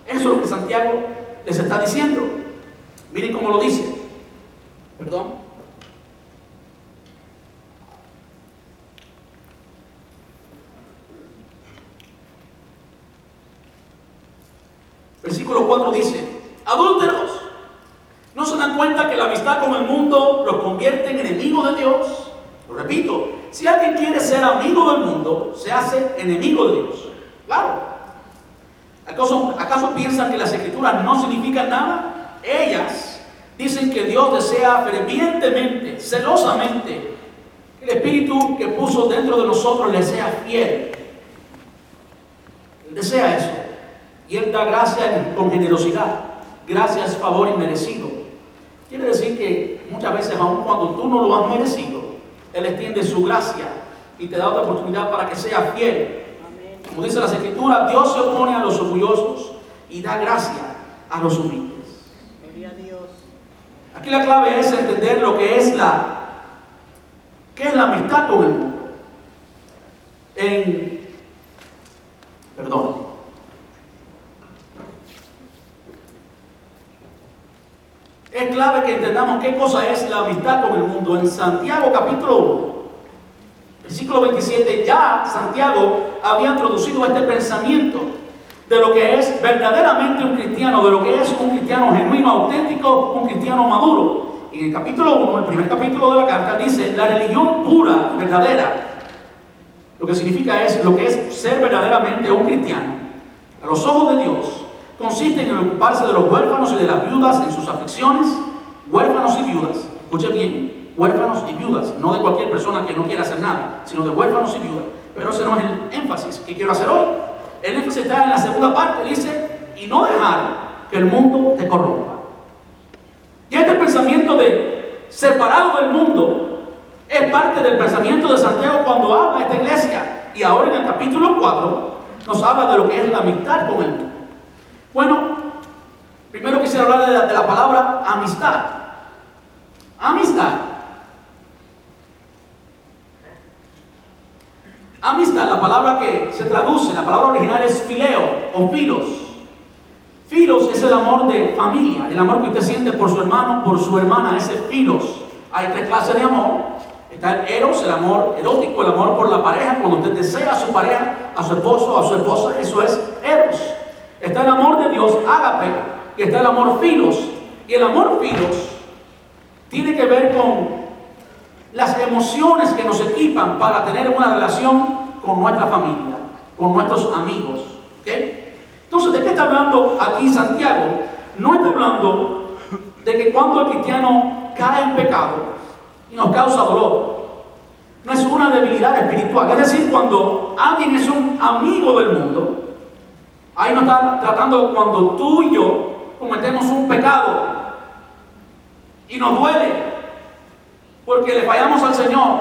Eso es lo que Santiago les está diciendo. Miren cómo lo dice. Perdón. Versículo 4 dice, adúlteros, ¿no se dan cuenta que la amistad con el mundo los convierte en enemigos de Dios? Lo repito, si alguien quiere ser amigo del mundo, se hace enemigo de Dios. Claro. ¿Acaso, ¿Acaso piensan que las escrituras no significan nada? Ellas dicen que Dios desea fervientemente, celosamente, que el Espíritu que puso dentro de nosotros le sea fiel. Él desea eso. Y Él da gracia con generosidad. Gracias, favor inmerecido. Quiere decir que muchas veces, aun cuando tú no lo has merecido, Él extiende su gracia y te da otra oportunidad para que seas fiel. Como dice las escrituras, Dios se opone a los orgullosos y da gracia a los humildes. Aquí la clave es entender lo que es la, qué es la amistad con el mundo. En, perdón, Es clave que entendamos qué cosa es la amistad con el mundo. En Santiago capítulo 1, versículo 27, ya Santiago había introducido este pensamiento de lo que es verdaderamente un cristiano, de lo que es un cristiano genuino, auténtico, un cristiano maduro. Y en el capítulo 1, el primer capítulo de la carta, dice, la religión pura, verdadera, lo que significa es lo que es ser verdaderamente un cristiano, a los ojos de Dios, consiste en ocuparse de los huérfanos y de las viudas en sus aflicciones, huérfanos y viudas, escuche bien, huérfanos y viudas, no de cualquier persona que no quiera hacer nada, sino de huérfanos y viudas. Pero ese no es el énfasis que quiero hacer hoy. El énfasis está en la segunda parte, dice, y no dejar que el mundo te corrompa. Y este pensamiento de separado del mundo es parte del pensamiento de Santiago cuando habla esta iglesia. Y ahora en el capítulo 4 nos habla de lo que es la amistad con el mundo. Bueno, primero quisiera hablar de la, palabra amistad. Amistad. Amistad, la palabra que se traduce, la palabra original es fileo o filos. Filos es el amor de familia, el amor que usted siente por su hermano, por su hermana, ese filos. Hay tres clases de amor. Está el eros, el amor erótico, el amor por la pareja, cuando usted desea a su pareja, a su esposo, a su esposa, eso es eros. Está el amor de Dios, ágape, y está el amor filos. Y el amor filos tiene que ver con las emociones que nos equipan para tener una relación con nuestra familia, con nuestros amigos. Entonces, ¿de qué está hablando aquí Santiago? No está hablando de que cuando el cristiano cae en pecado y nos causa dolor, no es una debilidad espiritual. Es decir, cuando alguien es un amigo del mundo, Ahí no está tratando cuando tú y yo cometemos un pecado y nos duele porque le fallamos al Señor.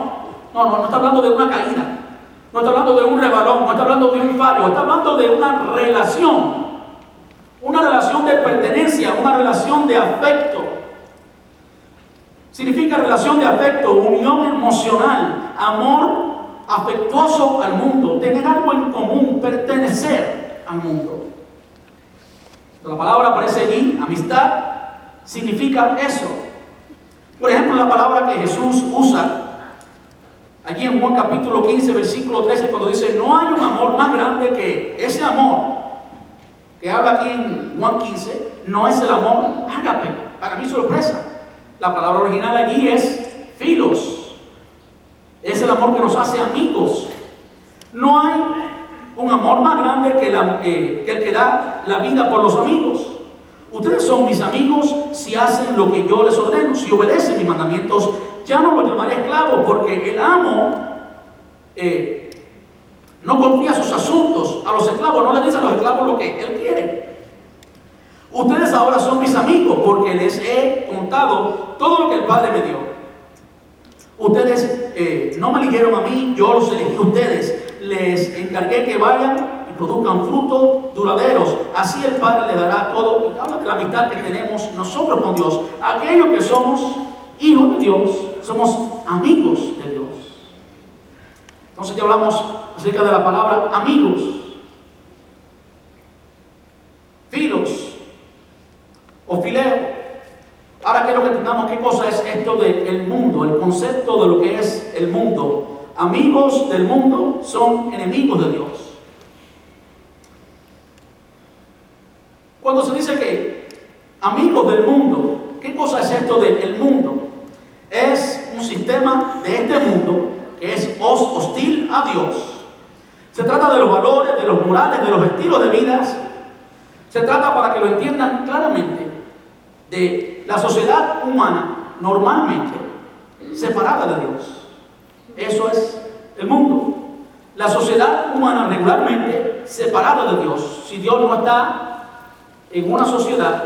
No, no, no está hablando de una caída, no está hablando de un rebalón, no está hablando de un fallo, está hablando de una relación, una relación de pertenencia, una relación de afecto. Significa relación de afecto, unión emocional, amor afectuoso al mundo, tener algo en común, pertenecer al mundo. La palabra aparece allí, amistad, significa eso. Por ejemplo, la palabra que Jesús usa Allí en Juan capítulo 15, versículo 13, cuando dice, no hay un amor más grande que ese amor que habla aquí en Juan 15, no es el amor ágape. Para mi sorpresa, la palabra original allí es filos. Es el amor que nos hace amigos. No hay un amor más grande que, que el que da la vida por los amigos. Ustedes son mis amigos si hacen lo que yo les ordeno, si obedecen mis mandamientos. Ya no los llamaré esclavos porque el amo eh, no confía sus asuntos a los esclavos, no les dice a los esclavos lo que él quiere. Ustedes ahora son mis amigos porque les he contado todo lo que el Padre me dio. Ustedes eh, no me eligieron a mí, yo los elegí a ustedes. Les encargué que vayan produzcan frutos duraderos. Así el Padre le dará todo. Y habla de la amistad que tenemos nosotros con Dios. Aquellos que somos hijos de Dios, somos amigos de Dios. Entonces ya hablamos acerca de la palabra amigos. Filos o fileo. Ahora quiero que entendamos qué cosa es esto del mundo, el concepto de lo que es el mundo. Amigos del mundo son enemigos de Dios. Cuando se dice que amigos del mundo, ¿qué cosa es esto del mundo? Es un sistema de este mundo que es hostil a Dios. Se trata de los valores, de los morales, de los estilos de vida. Se trata, para que lo entiendan claramente, de la sociedad humana normalmente separada de Dios. Eso es el mundo. La sociedad humana regularmente separada de Dios. Si Dios no está en una sociedad,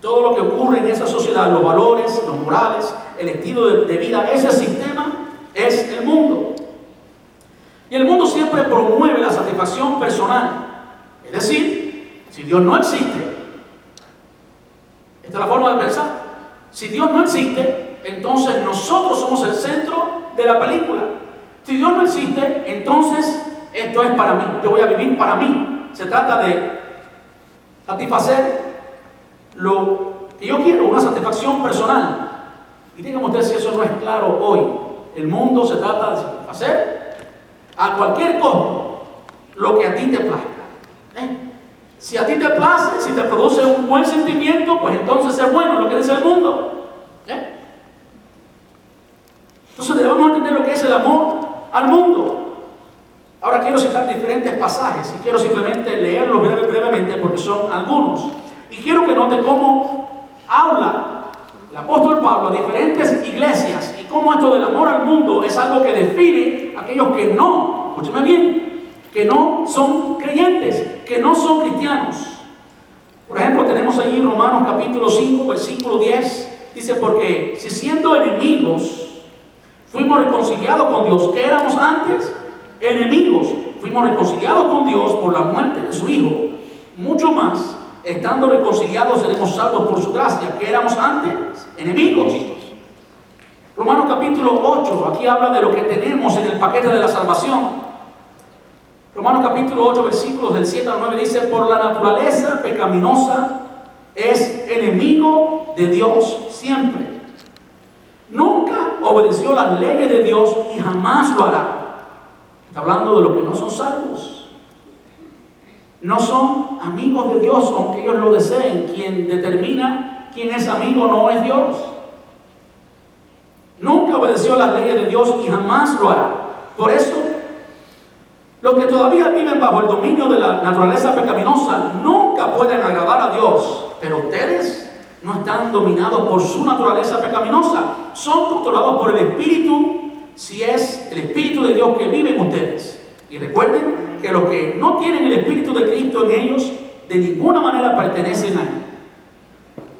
todo lo que ocurre en esa sociedad, los valores, los morales, el estilo de, vida, ese sistema es el mundo. Y el mundo siempre promueve la satisfacción personal. Es decir, si Dios no existe, esta es la forma de pensar, si Dios no existe, entonces nosotros somos el centro de la película. Si Dios no existe, entonces esto es para mí, yo voy a vivir para mí. Se trata de satisfacer lo que yo quiero, una satisfacción personal. Y díganme ustedes si eso no es claro hoy. El mundo se trata de satisfacer a cualquier costo lo que a ti te plazca. ¿Eh? Si a ti te place, si te produce un buen sentimiento, pues entonces es bueno lo que dice el mundo. ¿Eh? Entonces debemos entender lo que es el amor al mundo. Ahora quiero citar diferentes pasajes y quiero simplemente leerlos brevemente porque son algunos. Y quiero que note cómo habla el apóstol Pablo a diferentes iglesias y cómo esto del amor al mundo es algo que define a aquellos que no, escúcheme bien, que no son creyentes, que no son cristianos. Por ejemplo, tenemos ahí Romanos capítulo 5, versículo 10, dice, porque si siendo enemigos fuimos reconciliados con Dios, que éramos antes? enemigos, fuimos reconciliados con Dios por la muerte de su Hijo. Mucho más, estando reconciliados, seremos salvos por su gracia, que éramos antes enemigos. Romanos capítulo 8, aquí habla de lo que tenemos en el paquete de la salvación. Romanos capítulo 8, versículos del 7 al 9 dice, por la naturaleza pecaminosa es enemigo de Dios siempre. Nunca obedeció las leyes de Dios y jamás lo hará. Está hablando de los que no son salvos. No son amigos de Dios, aunque ellos lo deseen. Quien determina quién es amigo no es Dios. Nunca obedeció las leyes de Dios y jamás lo hará. Por eso, los que todavía viven bajo el dominio de la naturaleza pecaminosa nunca pueden agradar a Dios. Pero ustedes no están dominados por su naturaleza pecaminosa. Son controlados por el Espíritu si es el Espíritu de Dios que vive en ustedes. Y recuerden que los que no tienen el Espíritu de Cristo en ellos, de ninguna manera pertenecen a Él.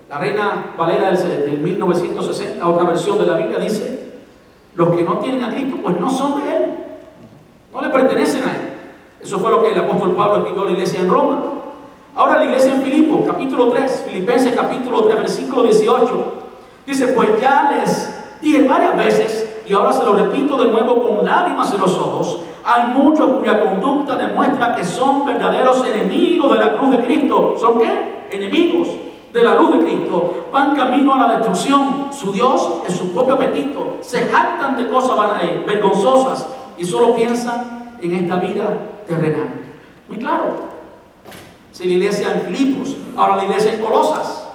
La Reina Valera del 1960, otra versión de la Biblia, dice, los que no tienen a Cristo, pues no son de Él. No le pertenecen a Él. Eso fue lo que el apóstol Pablo escribió a la iglesia en Roma. Ahora la iglesia en Filipo, capítulo 3, Filipenses capítulo 3, versículo 18, dice, pues ya les dije varias veces y ahora se lo repito de nuevo con lágrimas en los ojos, hay muchos cuya conducta demuestra que son verdaderos enemigos de la cruz de Cristo. ¿Son qué? Enemigos. de la luz de Cristo van camino a la destrucción. Su Dios es su propio apetito. Se jactan de cosas vergonzosas y solo piensan en esta vida terrenal. Muy claro. Si la iglesia en Filipos, ahora la iglesia en Colosas.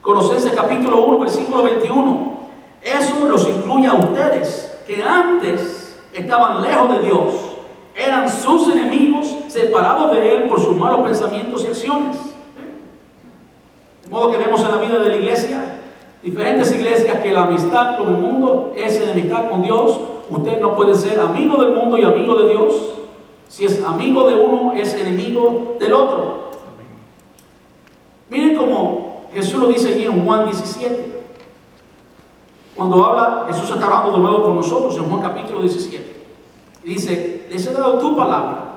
Colosenses capítulo 1, versículo 21. Eso los incluye a ustedes, que antes estaban lejos de Dios, eran sus enemigos, separados de Él por sus malos pensamientos y acciones. De modo que vemos en la vida de la iglesia, diferentes iglesias, que la amistad con el mundo es enemistad con Dios. Usted no puede ser amigo del mundo y amigo de Dios. Si es amigo de uno, es enemigo del otro. Miren cómo Jesús lo dice aquí en Juan 17. Cuando habla, Jesús está hablando de nuevo con nosotros en Juan capítulo 17. Y dice, les he dado tu palabra.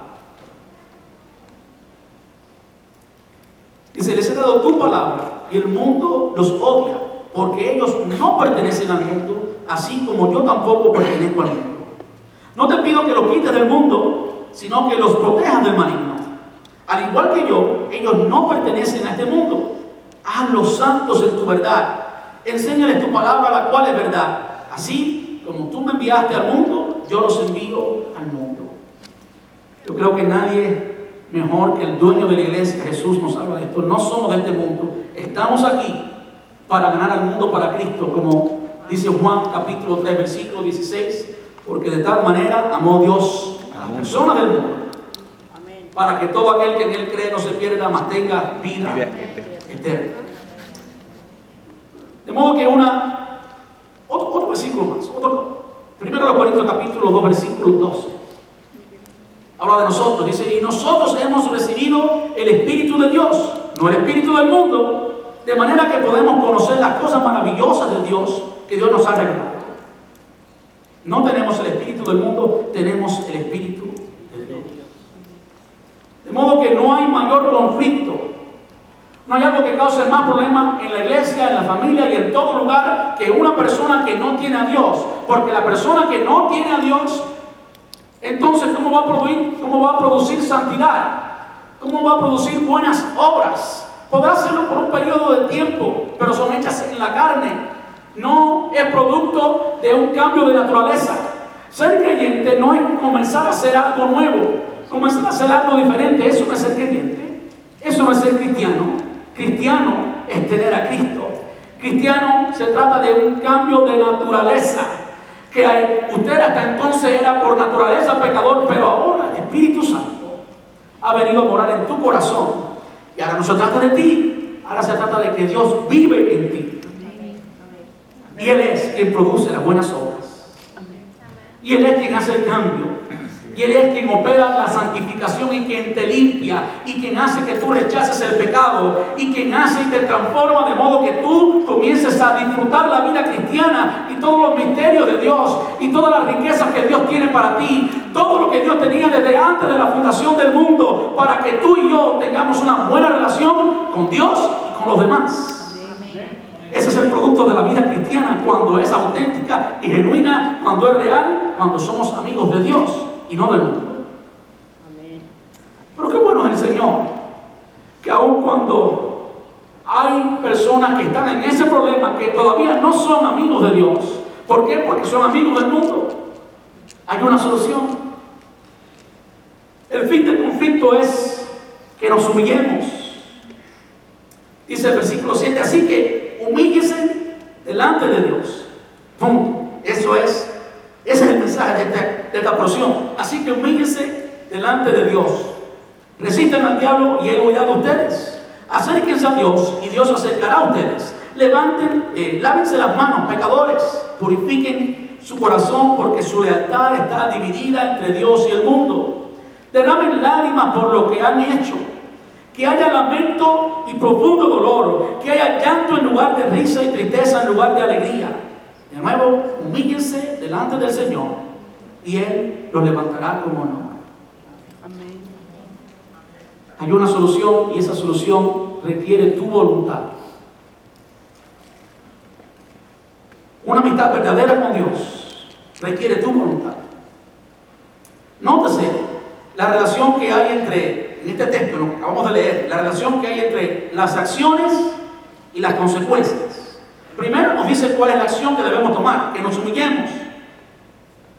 Dice, les he dado tu palabra y el mundo los odia porque ellos no pertenecen al mundo, así como yo tampoco pertenezco al mundo. No te pido que lo quites del mundo, sino que los protejas del maligno. Al igual que yo, ellos no pertenecen a este mundo. Hazlos santos en tu verdad. Enséñales tu palabra, la cual es verdad. Así como tú me enviaste al mundo, yo los envío al mundo. Yo creo que nadie mejor que el dueño de la iglesia, Jesús, nos habla de esto. No somos de este mundo. Estamos aquí para ganar al mundo para Cristo, como dice Juan capítulo 3, versículo 16. Porque de tal manera amó Dios la persona del mundo. Para que todo aquel que en él cree no se pierda, mas tenga vida eterna. De modo que una, otro, otro versículo más, otro, primero los Corintios capítulo 2, versículo 12. Habla de nosotros, dice, y nosotros hemos recibido el Espíritu de Dios, no el Espíritu del mundo, de manera que podemos conocer las cosas maravillosas de Dios que Dios nos ha regalado. No tenemos el Espíritu del mundo, tenemos el Espíritu de. De modo que no hay mayor conflicto no hay algo que cause más problemas en la iglesia, en la familia y en todo lugar que una persona que no tiene a Dios. Porque la persona que no tiene a Dios, entonces, ¿cómo va a producir, cómo va a producir santidad? ¿Cómo va a producir buenas obras? Podrá hacerlo por un periodo de tiempo, pero son hechas en la carne. No es producto de un cambio de naturaleza. Ser creyente no es comenzar a hacer algo nuevo, comenzar a hacer algo diferente. Eso no es ser creyente. Eso no es ser cristiano. Cristiano es tener a Cristo. Cristiano se trata de un cambio de naturaleza. Que usted hasta entonces era por naturaleza pecador, pero ahora el Espíritu Santo ha venido a morar en tu corazón. Y ahora no se trata de ti, ahora se trata de que Dios vive en ti. Y Él es quien produce las buenas obras. Y Él es quien hace el cambio. Y Él es quien opera la santificación y quien te limpia y quien hace que tú rechaces el pecado y quien hace y te transforma de modo que tú comiences a disfrutar la vida cristiana y todos los misterios de Dios y todas las riquezas que Dios tiene para ti, todo lo que Dios tenía desde antes de la fundación del mundo para que tú y yo tengamos una buena relación con Dios y con los demás. Ese es el producto de la vida cristiana cuando es auténtica y genuina, cuando es real, cuando somos amigos de Dios y no del mundo. Pero qué bueno es el Señor, que aun cuando hay personas que están en ese problema, que todavía no son amigos de Dios, ¿por qué? Porque son amigos del mundo. Hay una solución. El fin del conflicto es que nos humillemos. Dice el versículo 7, así que humíllese delante de Dios. Eso es ese es el mensaje de esta, porción. Así que humíllense delante de Dios. Resisten al diablo y él huirá de ustedes. Acérquense a Dios y Dios acercará a ustedes. Levanten, eh, lávense las manos, pecadores. Purifiquen su corazón porque su lealtad está dividida entre Dios y el mundo. Derramen lágrimas por lo que han hecho. Que haya lamento y profundo dolor. Que haya llanto en lugar de risa y tristeza en lugar de alegría de nuevo, humíllense delante del Señor y Él los levantará como no. Hay una solución y esa solución requiere tu voluntad. Una amistad verdadera con Dios requiere tu voluntad. Nótese la relación que hay entre en este texto, lo que acabamos de leer, la relación que hay entre las acciones y las consecuencias. Primero nos dice cuál es la acción que debemos tomar, que nos humillemos.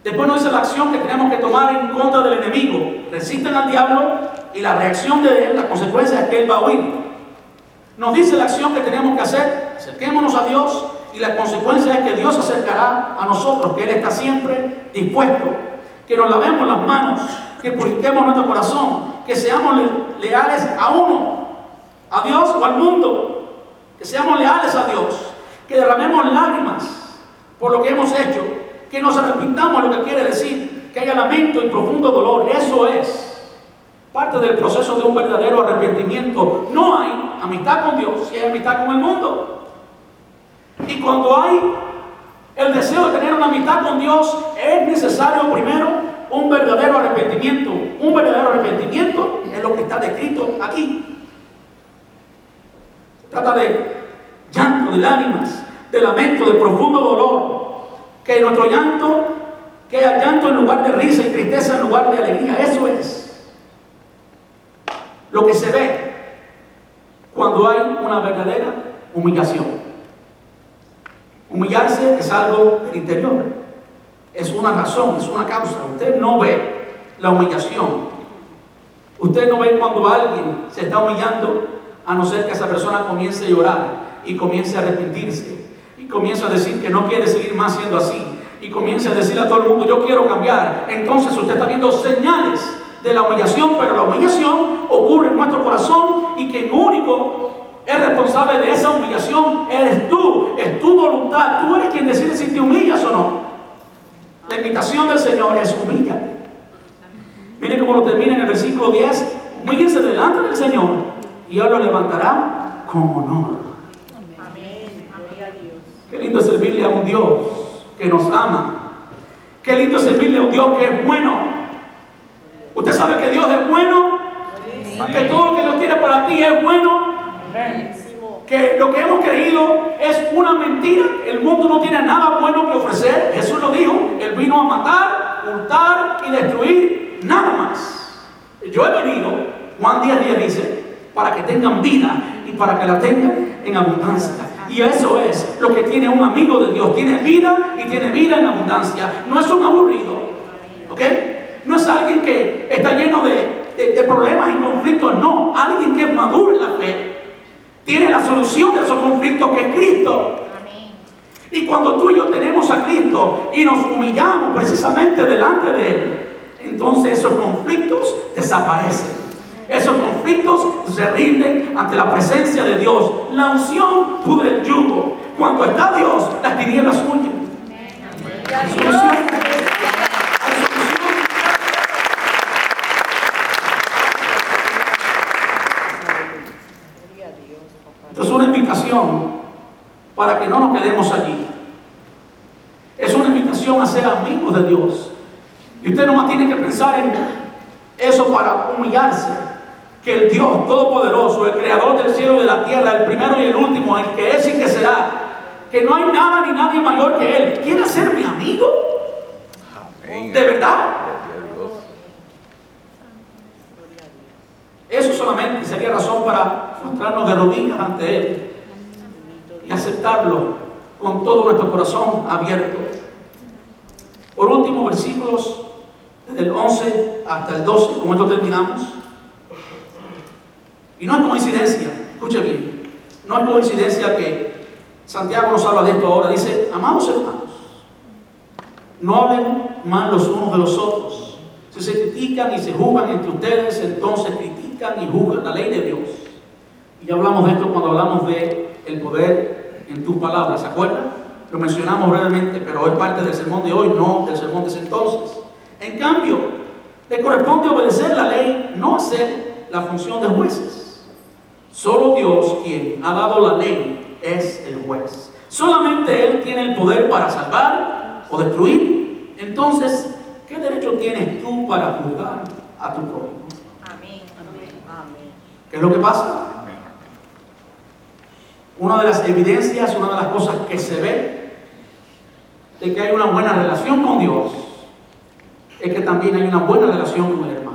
Después nos dice la acción que tenemos que tomar en contra del enemigo. Resisten al diablo y la reacción de él, la consecuencia es que él va a huir. Nos dice la acción que tenemos que hacer, acerquémonos a Dios y la consecuencia es que Dios se acercará a nosotros, que Él está siempre dispuesto, que nos lavemos las manos, que purifiquemos nuestro corazón, que seamos leales a uno, a Dios o al mundo, que seamos leales a Dios, que derramemos lágrimas por lo que hemos hecho, que nos arrepintamos, lo que quiere decir que haya lamento y profundo dolor. Eso es parte del proceso de un verdadero arrepentimiento. No hay amistad con Dios si hay amistad con el mundo. Y cuando hay el deseo de tener una amistad con Dios, es necesario primero un verdadero arrepentimiento. Un verdadero arrepentimiento es lo que está descrito aquí. Trata de llanto, de lágrimas, de lamento, de profundo dolor. Que nuestro llanto, que haya llanto en lugar de risa y tristeza en lugar de alegría. Eso es lo que se ve cuando hay una verdadera humillación. Humillarse es algo del interior, es una razón, es una causa. Usted no ve la humillación. Usted no ve cuando alguien se está humillando, a no ser que esa persona comience a llorar y comience a arrepentirse y comience a decir que no quiere seguir más siendo así y comience a decirle a todo el mundo, yo quiero cambiar. Entonces usted está viendo señales de la humillación, pero la humillación ocurre en nuestro corazón y que único es responsable de esa humillación, eres tú, es tu voluntad, tú eres quien decide si te humillas o no. La invitación del Señor es humíllate. Miren cómo lo termina en el versículo 10, humíllense delante del Señor y Él lo levantará con honor. Qué lindo servirle a un Dios que nos ama. Qué lindo servirle a un Dios que es bueno. Usted sabe que Dios es bueno, que todo lo que Dios tiene para ti es bueno. Que lo que hemos creído es una mentira. El mundo no tiene nada bueno que ofrecer. Jesús lo dijo. Él vino a matar, hurtar y destruir. Nada más. Yo he venido, Juan 10 días dice, para que tengan vida y para que la tengan en abundancia. Y eso es lo que tiene un amigo de Dios. Tiene vida y tiene vida en abundancia. No es un aburrido. ¿Ok? No es alguien que está lleno de, de problemas y conflictos. No, alguien que es maduro en la fe tiene la solución de esos conflictos que es Cristo. Y cuando tú y yo tenemos a Cristo y nos humillamos precisamente delante de Él, entonces esos conflictos desaparecen. Esos conflictos se rinden ante la presencia de Dios. La unción pudre el yugo. Cuando está Dios, las tinieblas huyen. es una invitación para que no nos quedemos allí. Es una invitación a ser amigos de Dios. Y usted nomás tiene que pensar en eso para humillarse. Que el Dios Todopoderoso, el Creador del cielo y de la tierra, el primero y el último, el que es y que será, que no hay nada ni nadie mayor que Él, quiere ser mi amigo. De verdad. Eso solamente sería razón para mostrarnos de rodillas ante Él y aceptarlo con todo nuestro corazón abierto. Por último, versículos del 11 hasta el 12, con esto terminamos. Y no es coincidencia, escuche bien, no es coincidencia que Santiago nos habla de esto ahora. Dice, amados hermanos, no hablen mal los unos de los otros. Si se critican y se juzgan entre ustedes, entonces critican y juzgan la ley de Dios. Y ya hablamos de esto cuando hablamos de el poder en tus palabras, ¿se acuerdan? Lo mencionamos brevemente, pero es parte del sermón de hoy, no del sermón de ese entonces. En cambio, le corresponde obedecer la ley, no hacer la función de jueces. Solo Dios, quien ha dado la ley, es el juez. Solamente Él tiene el poder para salvar o destruir. Entonces, ¿qué derecho tienes tú para juzgar a tu prójimo? ¿Qué es lo que pasa? Una de las evidencias, una de las cosas que se ve de que hay una buena relación con Dios es que también hay una buena relación con el hermano.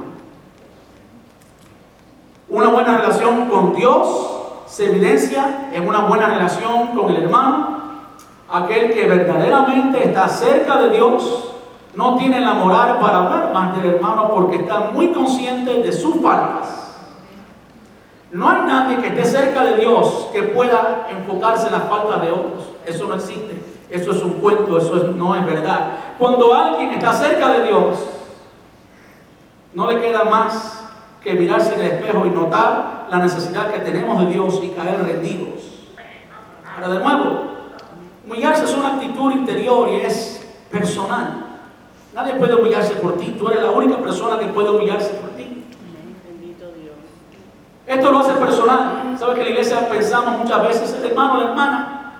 Una buena relación con Dios se evidencia en una buena relación con el hermano. Aquel que verdaderamente está cerca de Dios no tiene la moral para hablar más del hermano porque está muy consciente de sus faltas. No hay nadie que esté cerca de Dios que pueda enfocarse en las faltas de otros. Eso no existe. Eso es un cuento, eso no es verdad. Cuando alguien está cerca de Dios, no le queda más que mirarse en el espejo y notar la necesidad que tenemos de Dios y caer rendidos. Ahora de nuevo, humillarse es una actitud interior y es personal. Nadie puede humillarse por ti, tú eres la única persona que puede humillarse por ti. Esto lo hace personal. ¿Sabe que en la iglesia pensamos muchas veces, el hermano, la hermana?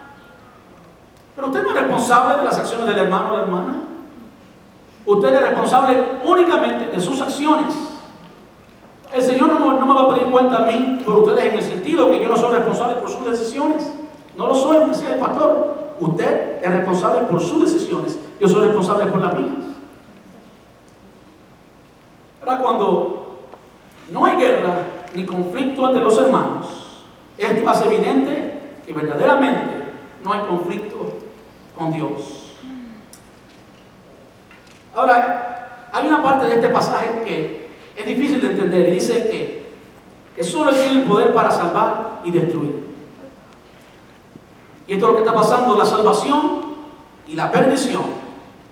Pero usted no es responsable de las acciones del hermano o la hermana. Usted es responsable únicamente de sus acciones. El Señor no, me va a pedir cuenta a mí por ustedes en el sentido que yo no soy responsable por sus decisiones. No lo soy, decía el pastor. Usted es responsable por sus decisiones. Yo soy responsable por las mías. Ahora, cuando no hay guerra ni conflicto entre los hermanos, esto hace evidente que verdaderamente no hay conflicto con Dios. Ahora, hay una parte de este pasaje que es difícil de entender. Y dice que, que solo tiene el poder para salvar y destruir. Y esto es lo que está pasando. La salvación y la perdición,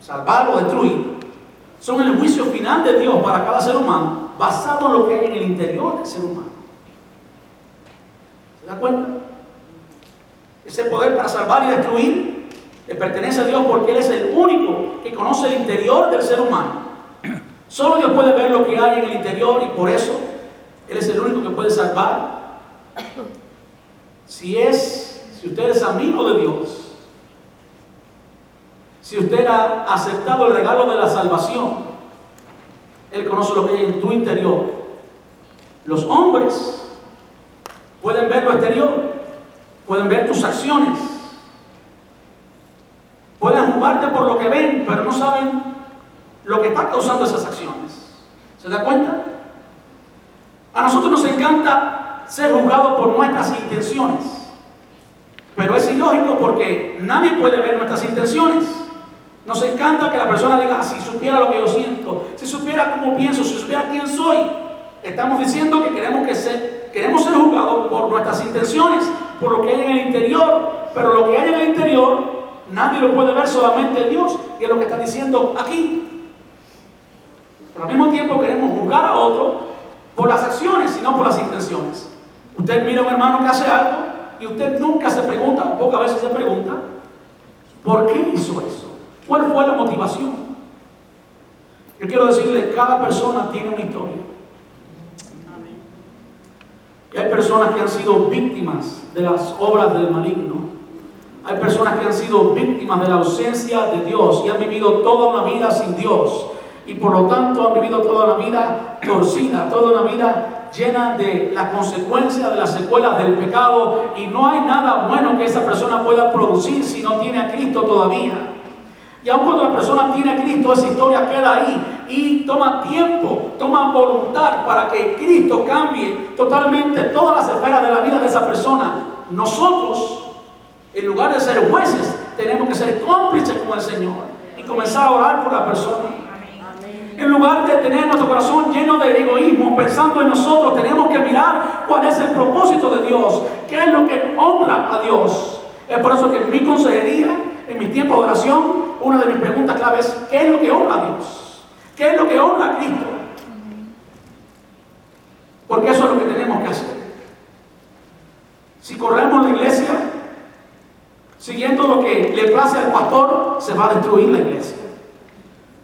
salvar o destruir, son el juicio final de Dios para cada ser humano, basado en lo que hay en el interior del ser humano. ¿Se da cuenta? Ese poder para salvar y destruir le pertenece a Dios porque Él es el único que conoce el interior del ser humano. Solo Dios puede ver lo que hay en el interior y por eso Él es el único que puede salvar. Si es, si usted es amigo de Dios, si usted ha aceptado el regalo de la salvación, Él conoce lo que hay en tu interior. Los hombres pueden ver lo exterior, pueden ver tus acciones, pueden jugarte por lo que ven, pero no saben lo que está causando esas acciones. ¿Se da cuenta? A nosotros nos encanta ser juzgados por nuestras intenciones. Pero es ilógico porque nadie puede ver nuestras intenciones. Nos encanta que la persona diga, ah, si supiera lo que yo siento, si supiera cómo pienso, si supiera quién soy. Estamos diciendo que queremos, que ser, queremos ser juzgados por nuestras intenciones, por lo que hay en el interior. Pero lo que hay en el interior, nadie lo puede ver, solamente Dios. Y es lo que está diciendo aquí. Al mismo tiempo queremos juzgar a otro por las acciones y no por las intenciones. Usted mira a un hermano que hace algo y usted nunca se pregunta, pocas veces se pregunta, ¿por qué hizo eso? ¿Cuál fue la motivación? Yo quiero decirle, cada persona tiene una historia. Y hay personas que han sido víctimas de las obras del maligno. Hay personas que han sido víctimas de la ausencia de Dios y han vivido toda una vida sin Dios y por lo tanto han vivido toda una vida torcida, toda una vida llena de la consecuencia de las secuelas del pecado y no hay nada bueno que esa persona pueda producir si no tiene a Cristo todavía. Y aun cuando la persona tiene a Cristo, esa historia queda ahí y toma tiempo, toma voluntad para que Cristo cambie totalmente todas las esferas de la vida de esa persona. Nosotros, en lugar de ser jueces, tenemos que ser cómplices con el Señor y comenzar a orar por la persona. En lugar de tener nuestro corazón lleno de egoísmo, pensando en nosotros, tenemos que mirar cuál es el propósito de Dios, qué es lo que honra a Dios. Es por eso que en mi consejería, en mi tiempo de oración, una de mis preguntas claves es, ¿qué es lo que honra a Dios? ¿Qué es lo que honra a Cristo? Porque eso es lo que tenemos que hacer. Si corremos la iglesia, siguiendo lo que le place al pastor, se va a destruir la iglesia.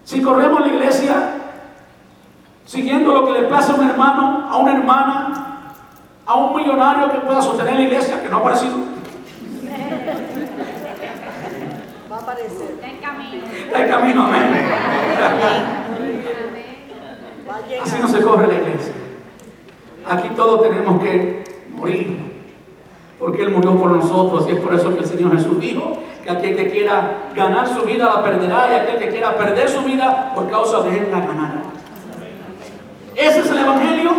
Si corremos la iglesia siguiendo lo que le pasa a un hermano, a una hermana, a un millonario que pueda sostener la iglesia, que no ha aparecido. Va a aparecer. Está en camino. Está en camino, amén. Así no se corre la iglesia. Aquí todos tenemos que morir. Porque Él murió por nosotros y es por eso que el Señor Jesús dijo que aquel que quiera ganar su vida la perderá y aquel que quiera perder su vida por causa de Él la ganará. Ese es el Evangelio.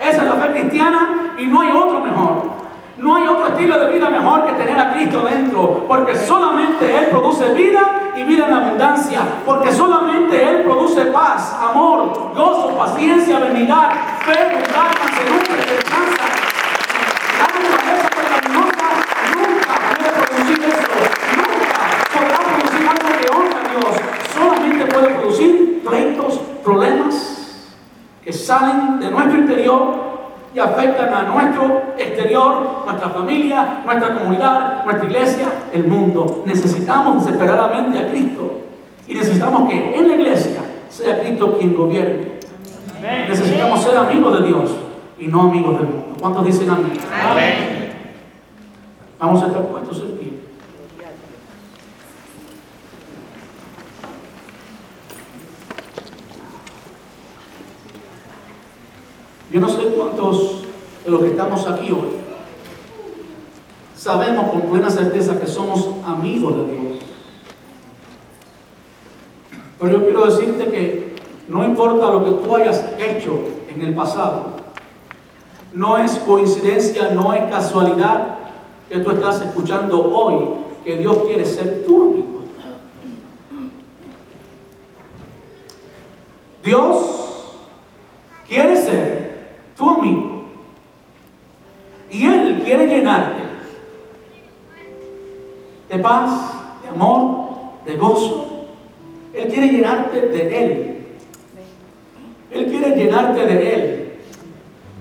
Esa es la fe cristiana y no hay otro mejor. No hay otro estilo de vida mejor que tener a Cristo dentro, porque solamente Él produce vida y vida en abundancia, porque solamente Él produce paz, amor, gozo, paciencia, benignidad, fe, bondad, mansedumbre, esperanza. Puede producir pleitos, problemas que salen de nuestro interior y afectan a nuestro exterior, nuestra familia, nuestra comunidad, nuestra iglesia, el mundo. Necesitamos desesperadamente a Cristo y necesitamos que en la iglesia sea Cristo quien gobierne. Necesitamos ser amigos de Dios y no amigos del mundo. ¿Cuántos dicen amén? Amén. Vamos a estar puestos en pie. Yo no sé cuántos de los que estamos aquí hoy sabemos con plena certeza que somos amigos de Dios. Pero yo quiero decirte que no importa lo que tú hayas hecho en el pasado, no es coincidencia, no es casualidad que tú estás escuchando hoy que Dios quiere ser tu amigo. Dios quiere ser tu amigo. Y Él quiere llenarte de paz, de amor, de gozo. Él quiere llenarte de Él. Él quiere llenarte de Él.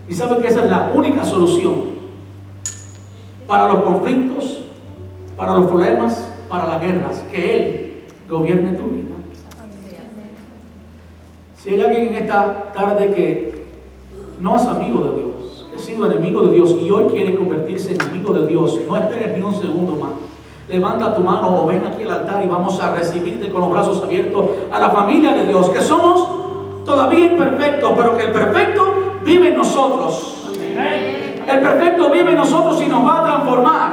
Y sabe que esa es la única solución para los conflictos, para los problemas, para las guerras. Que Él gobierne tu vida. Si hay alguien en esta tarde que no es amigo de Dios, que ha sido enemigo de Dios y hoy quiere convertirse en amigo de Dios, no esperes ni un segundo más. Levanta tu mano o ven aquí al altar y vamos a recibirte con los brazos abiertos a la familia de Dios, que somos todavía imperfectos, pero que el perfecto vive en nosotros. El perfecto vive en nosotros y nos va a transformar.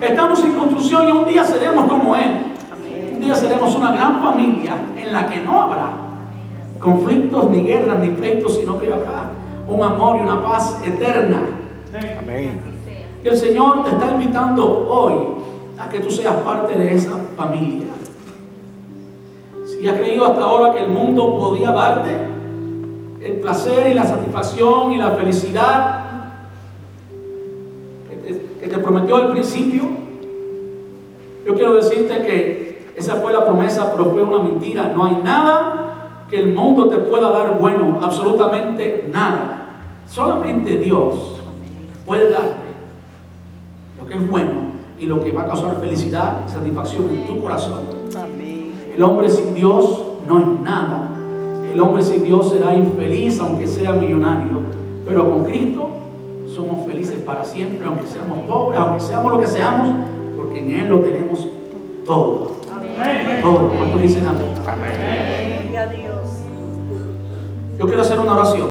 Estamos en construcción y un día seremos como Él. Un día seremos una gran familia en la que no habrá conflictos, ni guerras, ni pleitos, sino que habrá un amor y una paz eterna. Amén. El Señor te está invitando hoy a que tú seas parte de esa familia. Si has creído hasta ahora que el mundo podía darte el placer y la satisfacción y la felicidad que te, que te prometió al principio, yo quiero decirte que esa fue la promesa, pero fue una mentira. No hay nada que el mundo te pueda dar bueno, absolutamente nada. Solamente Dios puede darte lo que es bueno y lo que va a causar felicidad y satisfacción en tu corazón. El hombre sin Dios no es nada. El hombre sin Dios será infeliz aunque sea millonario. Pero con Cristo somos felices para siempre, aunque seamos pobres, aunque seamos lo que seamos, porque en Él lo tenemos todo. Todo. ¿Cuántos dicen amén? Amén. Gloria a Dios. Yo quiero hacer una oración.